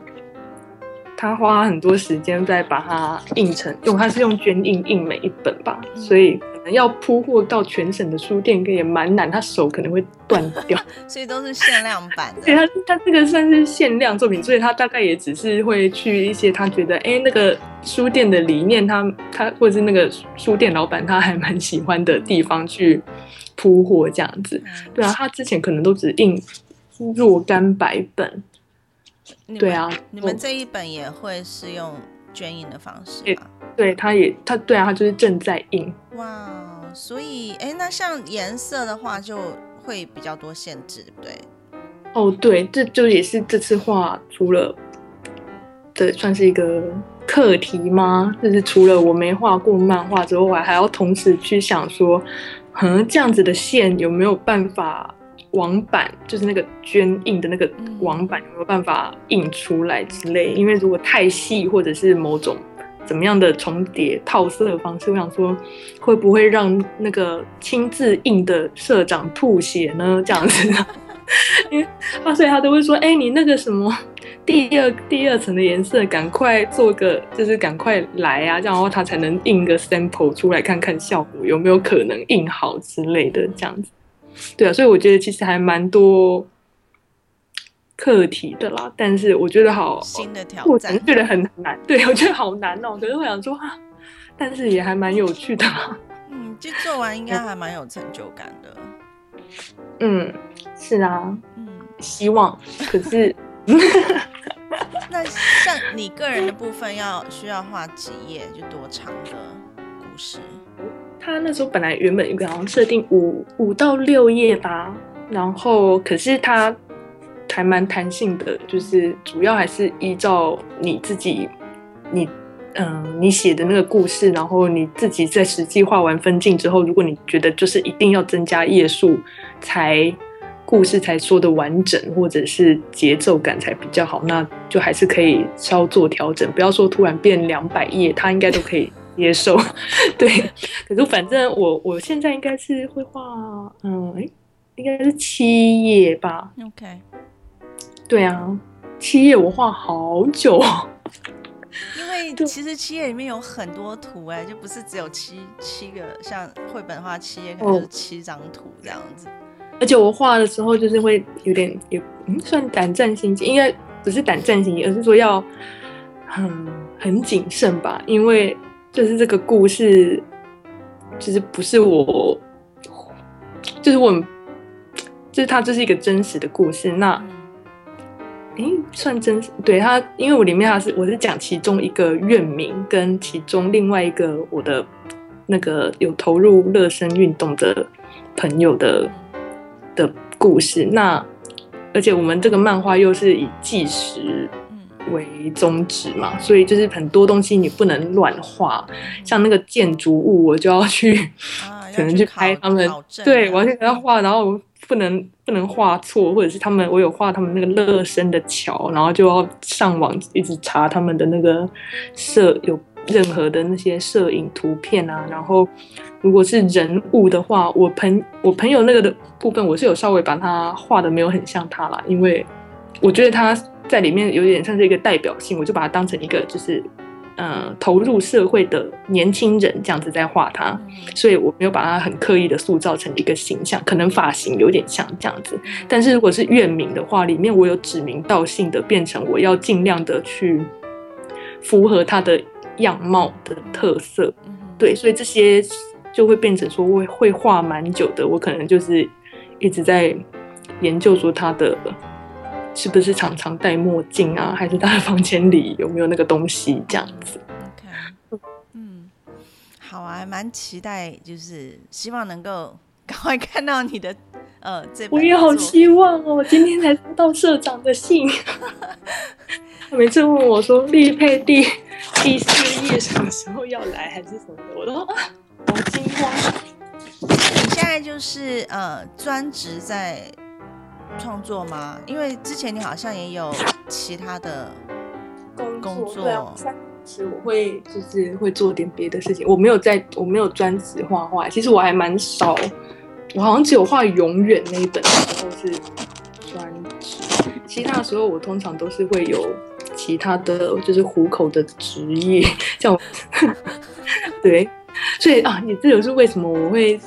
它花很多时间在把它印成，用他是用绢印印每一本吧，嗯所以可能要铺货到全省的书店也蛮难，他手可能会断掉。所以都是限量版对。他，他这个算是限量作品，所以他大概也只是会去一些他觉得，哎，那个书店的理念他，他或者是那个书店老板他还蛮喜欢的地方去铺货这样子。嗯对啊，他之前可能都只印若干百本，对啊，你们这一本也会是用捐印的方式吗？对，他也他对啊，他就是正在印。哇，所以哎，那像颜色的话就会比较多限制，对不对？哦，对，这就也是这次画除了，这算是一个课题吗？就是除了我没画过漫画之外，还要同时去想说，嗯，这样子的线有没有办法网版，就是那个捐印的那个网版有没有办法印出来之类？因为如果太细或者是某种怎么样的重叠套色的方式，我想说会不会让那个亲自印的社长吐血呢？这样子。因为啊，所以他都会说：“哎，你那个什么第二第二层的颜色，赶快做个，就是赶快来啊，这样的话他才能印个 sample 出来看看效果有没有可能印好之类的，这样子。对啊，所以我觉得其实还蛮多课题的啦。但是我觉得好新的挑战，我觉得很难。对我觉得好难哦。可是我想说啊，但是也还蛮有趣的。嗯，就做完应该还蛮有成就感的。嗯。是啊，嗯，希望。可是，那像你个人的部分，要需要画几页，就多长的故事？他那时候本来原本好像设定五五到六页吧，然后可是他还蛮弹性的，就是主要还是依照你自己，你嗯，你写的那个故事，然后你自己在实际画完分镜之后，如果你觉得就是一定要增加页数才。故事才说的完整，或者是节奏感才比较好，那就还是可以稍作调整。不要说突然变两百页，他应该都可以接受。对，可是反正我我现在应该是会画，嗯，哎，应该是七页吧。OK。对啊，七页我画好久。因为 其实七页里面有很多图，哎，就不是只有七七个，像绘本的话，七页可能就是七张图这样子。而且我画的时候就是会有点也算胆战心惊，应该不是胆战心惊，而是说要很很谨慎吧，因为就是这个故事其实不是我，就是我，就是它这是一个真实的故事。那诶，算真实？对它，因为我里面它是我是讲其中一个院名跟其中另外一个我的那个有投入热身运动的朋友的。的故事，那而且我们这个漫画又是以纪实为宗旨嘛，所以就是很多东西你不能乱画，像那个建筑物，我就要去 可能去拍他们，对我要去给他画，然后不能不能画错，或者是他们我有画他们那个乐生的桥，然后就要上网一直查他们的那个摄有任何的那些摄影图片啊，然后。如果是人物的话，我朋我朋友那个的部分，我是有稍微把它画的没有很像他啦，因为我觉得他在里面有点像是一个代表性，我就把它当成一个就是呃投入社会的年轻人这样子在画它，所以我没有把它很刻意的塑造成一个形象，可能发型有点像这样子。但是如果是院名的话，里面我有指名道姓的变成我要尽量的去符合他的样貌的特色，对，所以这些。就会变成说会会画蛮久的，我可能就是一直在研究说他的是不是常常戴墨镜啊，还是他的房间里有没有那个东西这样子。OK，嗯，好啊，蛮期待，就是希望能够赶快看到你的呃这。我也好希望哦，今天才收到社长的信，他每次问我说立佩第第四页什么时候要来还是什么的，我都。好惊慌！你现在就是呃专职在创作吗？因为之前你好像也有其他的工作。对啊，是我会就是会做点别的事情。我没有在，我没有专职画画。其实我还蛮少，我好像只有画永远那一本时候是专职，其他的时候我通常都是会有其他的就是糊口的职业，像 对。所以啊，也这就是为什么我会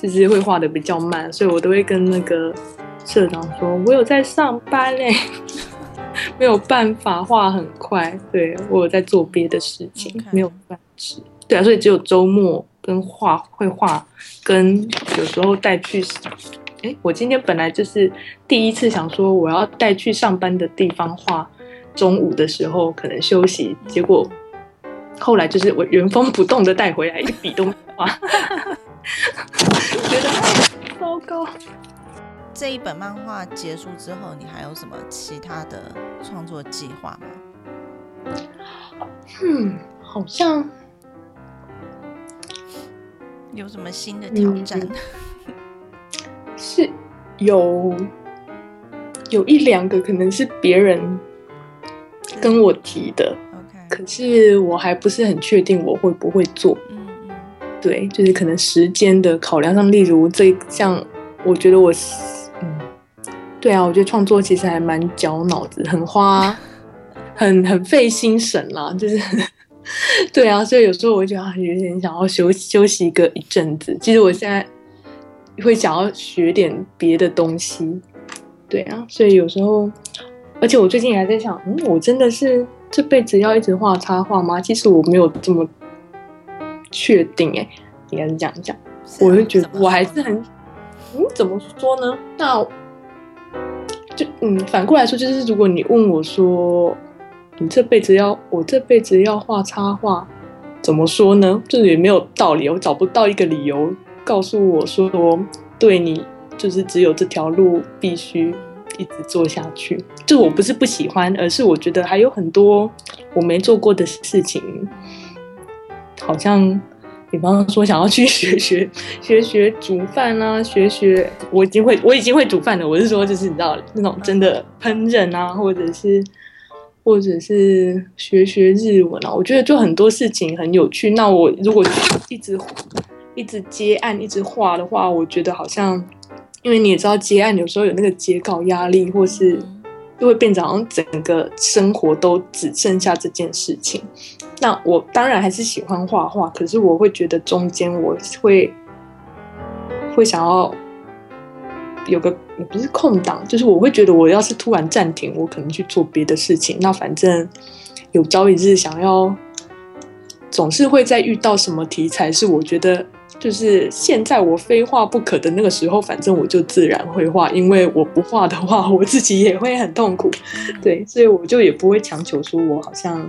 就是会画的比较慢，所以我都会跟那个社长说，我有在上班嘞，没有办法画很快。对我有在做别的事情，没有饭吃。对啊，所以只有周末跟画会画，跟有时候带去。哎，我今天本来就是第一次想说我要带去上班的地方画中午的时候可能休息，结果后来就是我原封不动的带回来，一笔都没画，觉得糟糕。这一本漫画结束之后，你还有什么其他的创作计划吗？嗯，好像有什么新的挑战？是有有一两个，可能是别人跟我提的可是我还不是很确定我会不会做。嗯嗯，对，就是可能时间的考量上，例如这像我觉得我，嗯，对啊，我觉得创作其实还蛮绞脑子，很花，很很费心神啦，就是对啊，所以有时候我就觉得啊有点想要休休息个一阵子。其实我现在会想要学点别的东西，对啊，所以有时候，而且我最近还在想，嗯，我真的是这辈子要一直画插画吗？其实我没有这么确定，哎，应该是这样讲。啊我就觉得我还是很，嗯，怎么说呢？那就嗯，反过来说，就是如果你问我说，你这辈子要我这辈子要画插画，怎么说呢？就是也没有道理，我找不到一个理由告诉我说，对你就是只有这条路必须一直做下去。就我不是不喜欢，而是我觉得还有很多我没做过的事情，好像比方说想要去学学学学煮饭啊，学学我已经会我已经会煮饭了。我是说，就是你知道那种真的烹饪啊，或者是或者是学学日文啊，我觉得就很多事情很有趣。那我如果一直一直接案一直画的话，我觉得好像因为你也知道接案有时候有那个截稿压力，或是就会变成整个生活都只剩下这件事情。那我当然还是喜欢画画，可是我会觉得中间我会会想要有个也不是空档，就是我会觉得我要是突然暂停，我可能去做别的事情。那反正有朝一日想要，总是会再遇到什么题材是我觉得就是现在我非画不可的那个时候，反正我就自然会画，因为我不画的话，我自己也会很痛苦。对，所以我就也不会强求说我好像。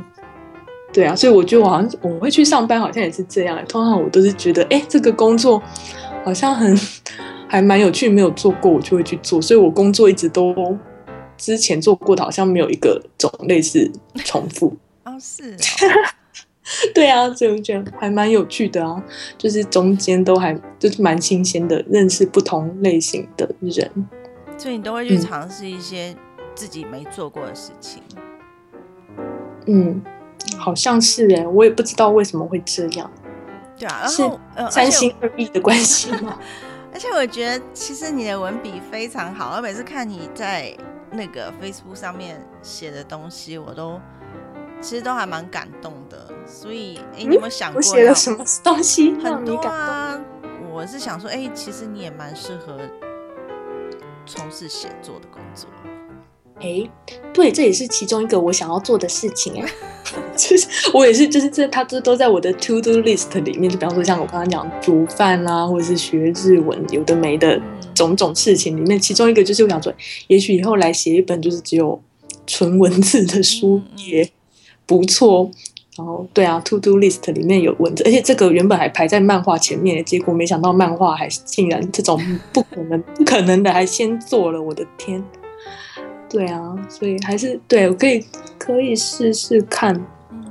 对啊，所以我觉得我好像我会去上班，好像也是这样。通常我都是觉得，哎，这个工作好像很还蛮有趣，没有做过我就会去做。所以我工作一直都之前做过的，好像没有一个种类是重复。哦是哦，对啊，所以我觉得还蛮有趣的啊，就是中间都还就是蛮新鲜的，认识不同类型的人。所以你都会去嗯尝试一些自己没做过的事情。嗯，好像是哎，我也不知道为什么会这样，对啊，然是后呃，三心二意的关系吗？而且我觉得其实你的文笔非常好，我每次看你在那个 Facebook 上面写的东西，我都其实都还蛮感动的。所以，哎、你有没有想过我写了什么东西让很多你感动？啊，我是想说，哎、其实你也蛮适合从事写作的工作。哎，对，这也是其中一个我想要做的事情哎。就是我也是，就是这它这都在我的 to do list 里面。就比方说像我刚刚讲煮饭啦、或者是学日文，有的没的嗯种种事情里面，其中一个就是我想说，也许以后来写一本就是只有纯文字的书也不错。然后对啊，to do list 里面有文字，而且这个原本还排在漫画前面，结果没想到漫画还竟然这种不可能不可能的还先做了，我的天！对啊，所以还是对我可以可以试试看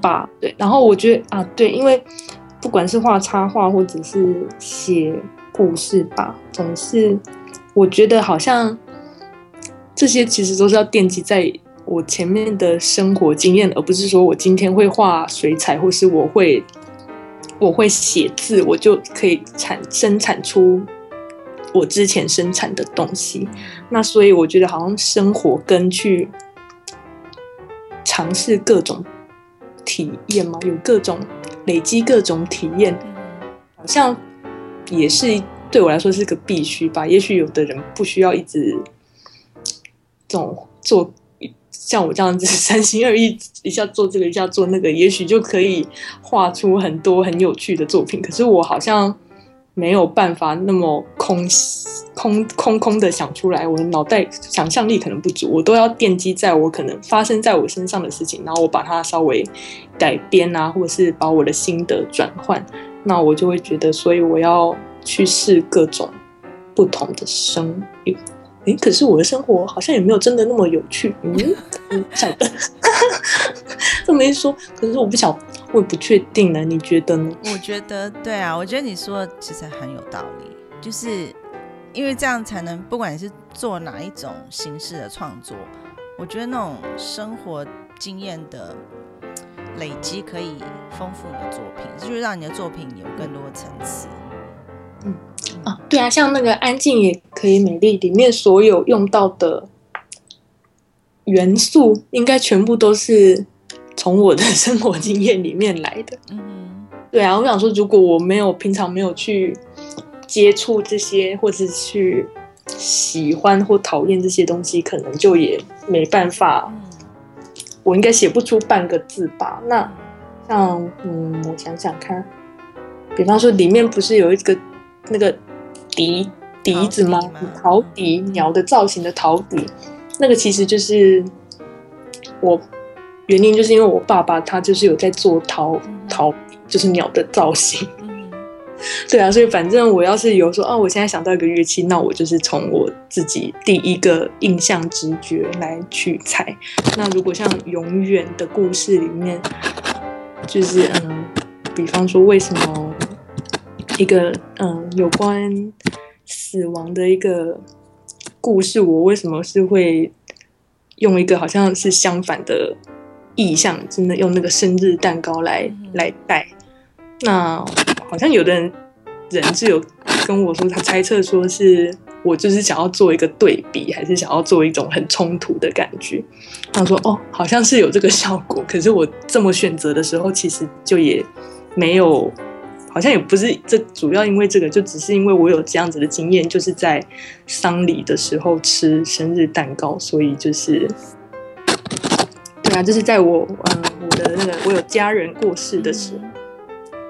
吧。对，然后我觉得啊，对，因为不管是画插画或者是写故事吧，总是我觉得好像这些其实都是要奠基在我前面的生活经验，而不是说我今天会画水彩，或是我会我会写字，我就可以产生产出我之前生产的东西。那所以我觉得好像生活跟去尝试各种体验嘛，有各种累积各种体验，嗯好像也是对我来说是个必须吧。也许有的人不需要一直这种做像我这样子 三心二意，一下做这个一下做那个，也许就可以画出很多很有趣的作品。可是我好像没有办法那么空空空空的想出来，我的脑袋想象力可能不足，我都要奠基在我可能发生在我身上的事情，然后我把它稍微改编啊，或者是把我的心得转换，那我就会觉得，所以我要去试各种不同的生。诶，可是我的生活好像也没有真的那么有趣。嗯，不晓得。这么一说，可是我不晓，我也不确定呢。你觉得呢？我觉得对啊，我觉得你说的其实很有道理，就是因为这样才能，不管你是做哪一种形式的创作，我觉得那种生活经验的累积可以丰富你的作品，就是让你的作品有更多层次。嗯。啊，对啊，像那个《安静也可以美丽》里面所有用到的元素，应该全部都是从我的 生活经验里面来的。嗯，对啊，我想说，如果我没有平常没有去接触这些，或者去喜欢或讨厌这些东西，可能就也没办法。我应该写不出半个字吧？那像，嗯，我想想看，比方说里面不是有一个那个。笛笛子吗？陶笛鸟的造型的陶笛，那个其实就是我原因，就是因为我爸爸他就是有在做陶陶，就是鸟的造型。对啊，所以反正我要是有说哦，我现在想到一个乐器，那我就是从我自己第一个印象直觉来去猜。那如果像永远的故事里面，就是嗯，比方说为什么？一个嗯，有关死亡的一个故事，我为什么是会用一个好像是相反的意象，真的用那个生日蛋糕来来带？那好像有的人人是有跟我说，他猜测说是我就是想要做一个对比，还是想要做一种很冲突的感觉？他说哦，好像是有这个效果，可是我这么选择的时候，其实就也没有。好像也不是这主要因为这个，就只是因为我有这样子的经验，就是在丧礼的时候吃生日蛋糕，所以就是对啊，就是在我嗯我的那个我有家人过世的时候，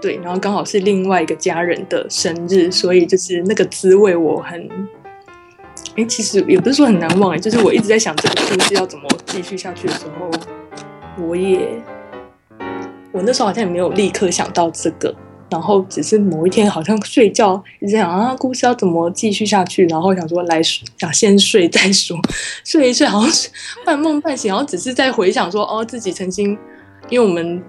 对，然后刚好是另外一个家人的生日，所以就是那个滋味我很哎，其实也不是说很难忘哎，就是我一直在想这个故事要怎么继续下去的时候，我也我那时候好像也没有立刻想到这个。然后只是某一天，好像睡觉一直想啊，故事要怎么继续下去？然后想说来想先睡再说，睡一睡好像是半梦半醒，然后只是在回想说哦，自己曾经，因为我们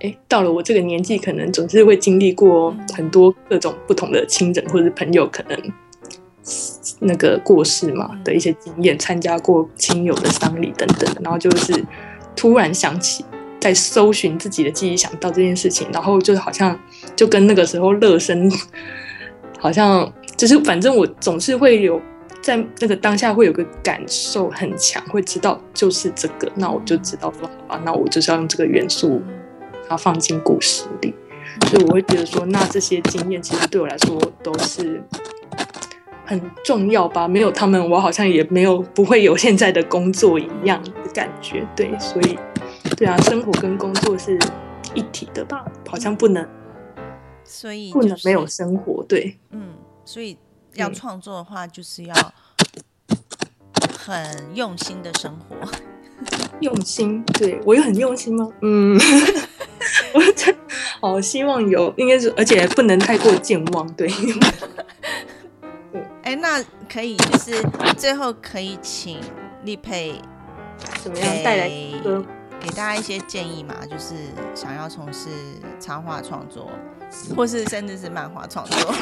哎到了我这个年纪，可能总是会经历过很多各种不同的亲人或者朋友可能那个过世嘛的一些经验，参加过亲友的丧礼等等，然后就是突然想起。在搜寻自己的记忆，想到这件事情，然后就是好像就跟那个时候乐生，好像就是反正我总是会有在那个当下会有个感受很强，会知道就是这个，那我就知道说好吧，那我就是要用这个元素，它放进故事里，所以我会觉得说，那这些经验其实对我来说都是很重要吧，没有他们，我好像也没有不会有现在的工作一样的感觉，对，所以。对啊，生活跟工作是一体的吧？好像不能，所以不能没有生活。对，嗯，所以要创作的话，就是要很用心的生活。用心，对我有很用心吗？嗯，我真好希望有，应该是，而且不能太过健忘。对，哎，那可以，就是最后可以请立佩怎么样带来歌？给大家一些建议嘛，就是想要从事插画创作，或是甚至是漫画创作。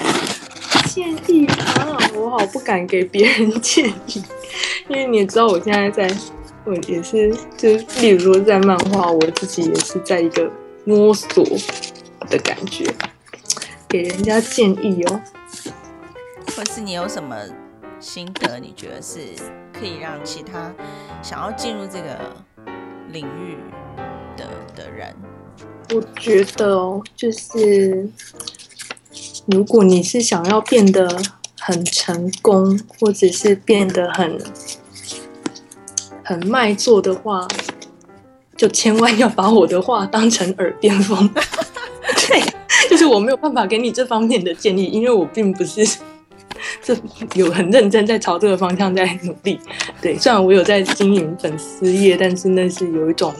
建议啊，我好不敢给别人建议，因为你也知道我现在在，我也是，就例如说在漫画，我自己也是在一个摸索的感觉，给人家建议哦。或是你有什么心得，你觉得是可以让其他想要进入这个。领域的的人，我觉得哦，就是如果你是想要变得很成功，或者是变得很很卖座的话，就千万要把我的话当成耳边风。对，就是我没有办法给你这方面的建议，因为我并不是 这有很认真在朝这个方向在努力。对，虽然我有在经营粉丝页，但是那是有一种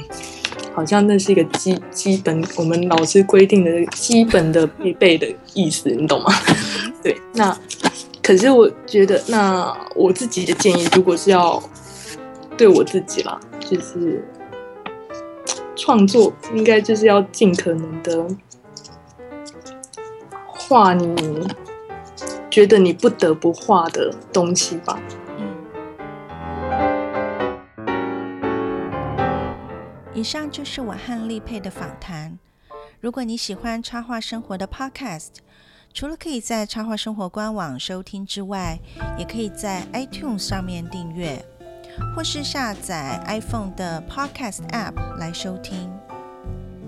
好像那是一个基基本我们老师规定的基本的必备的意思，你懂吗？对，那可是我觉得，那我自己的建议，如果是要对我自己啦，就是创作应该就是要尽可能的。画你觉得你不得不画的东西吧。以上就是我和丽佩的访谈。如果你喜欢插画生活的 Podcast，除了可以在插画生活官网收听之外，也可以在 iTunes 上面订阅，或是下载 iPhone 的 Podcast App 来收听。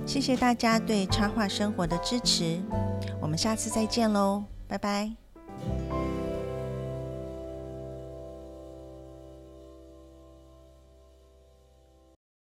谢谢大家对插画生活的支持。我们下次再见喽，拜拜。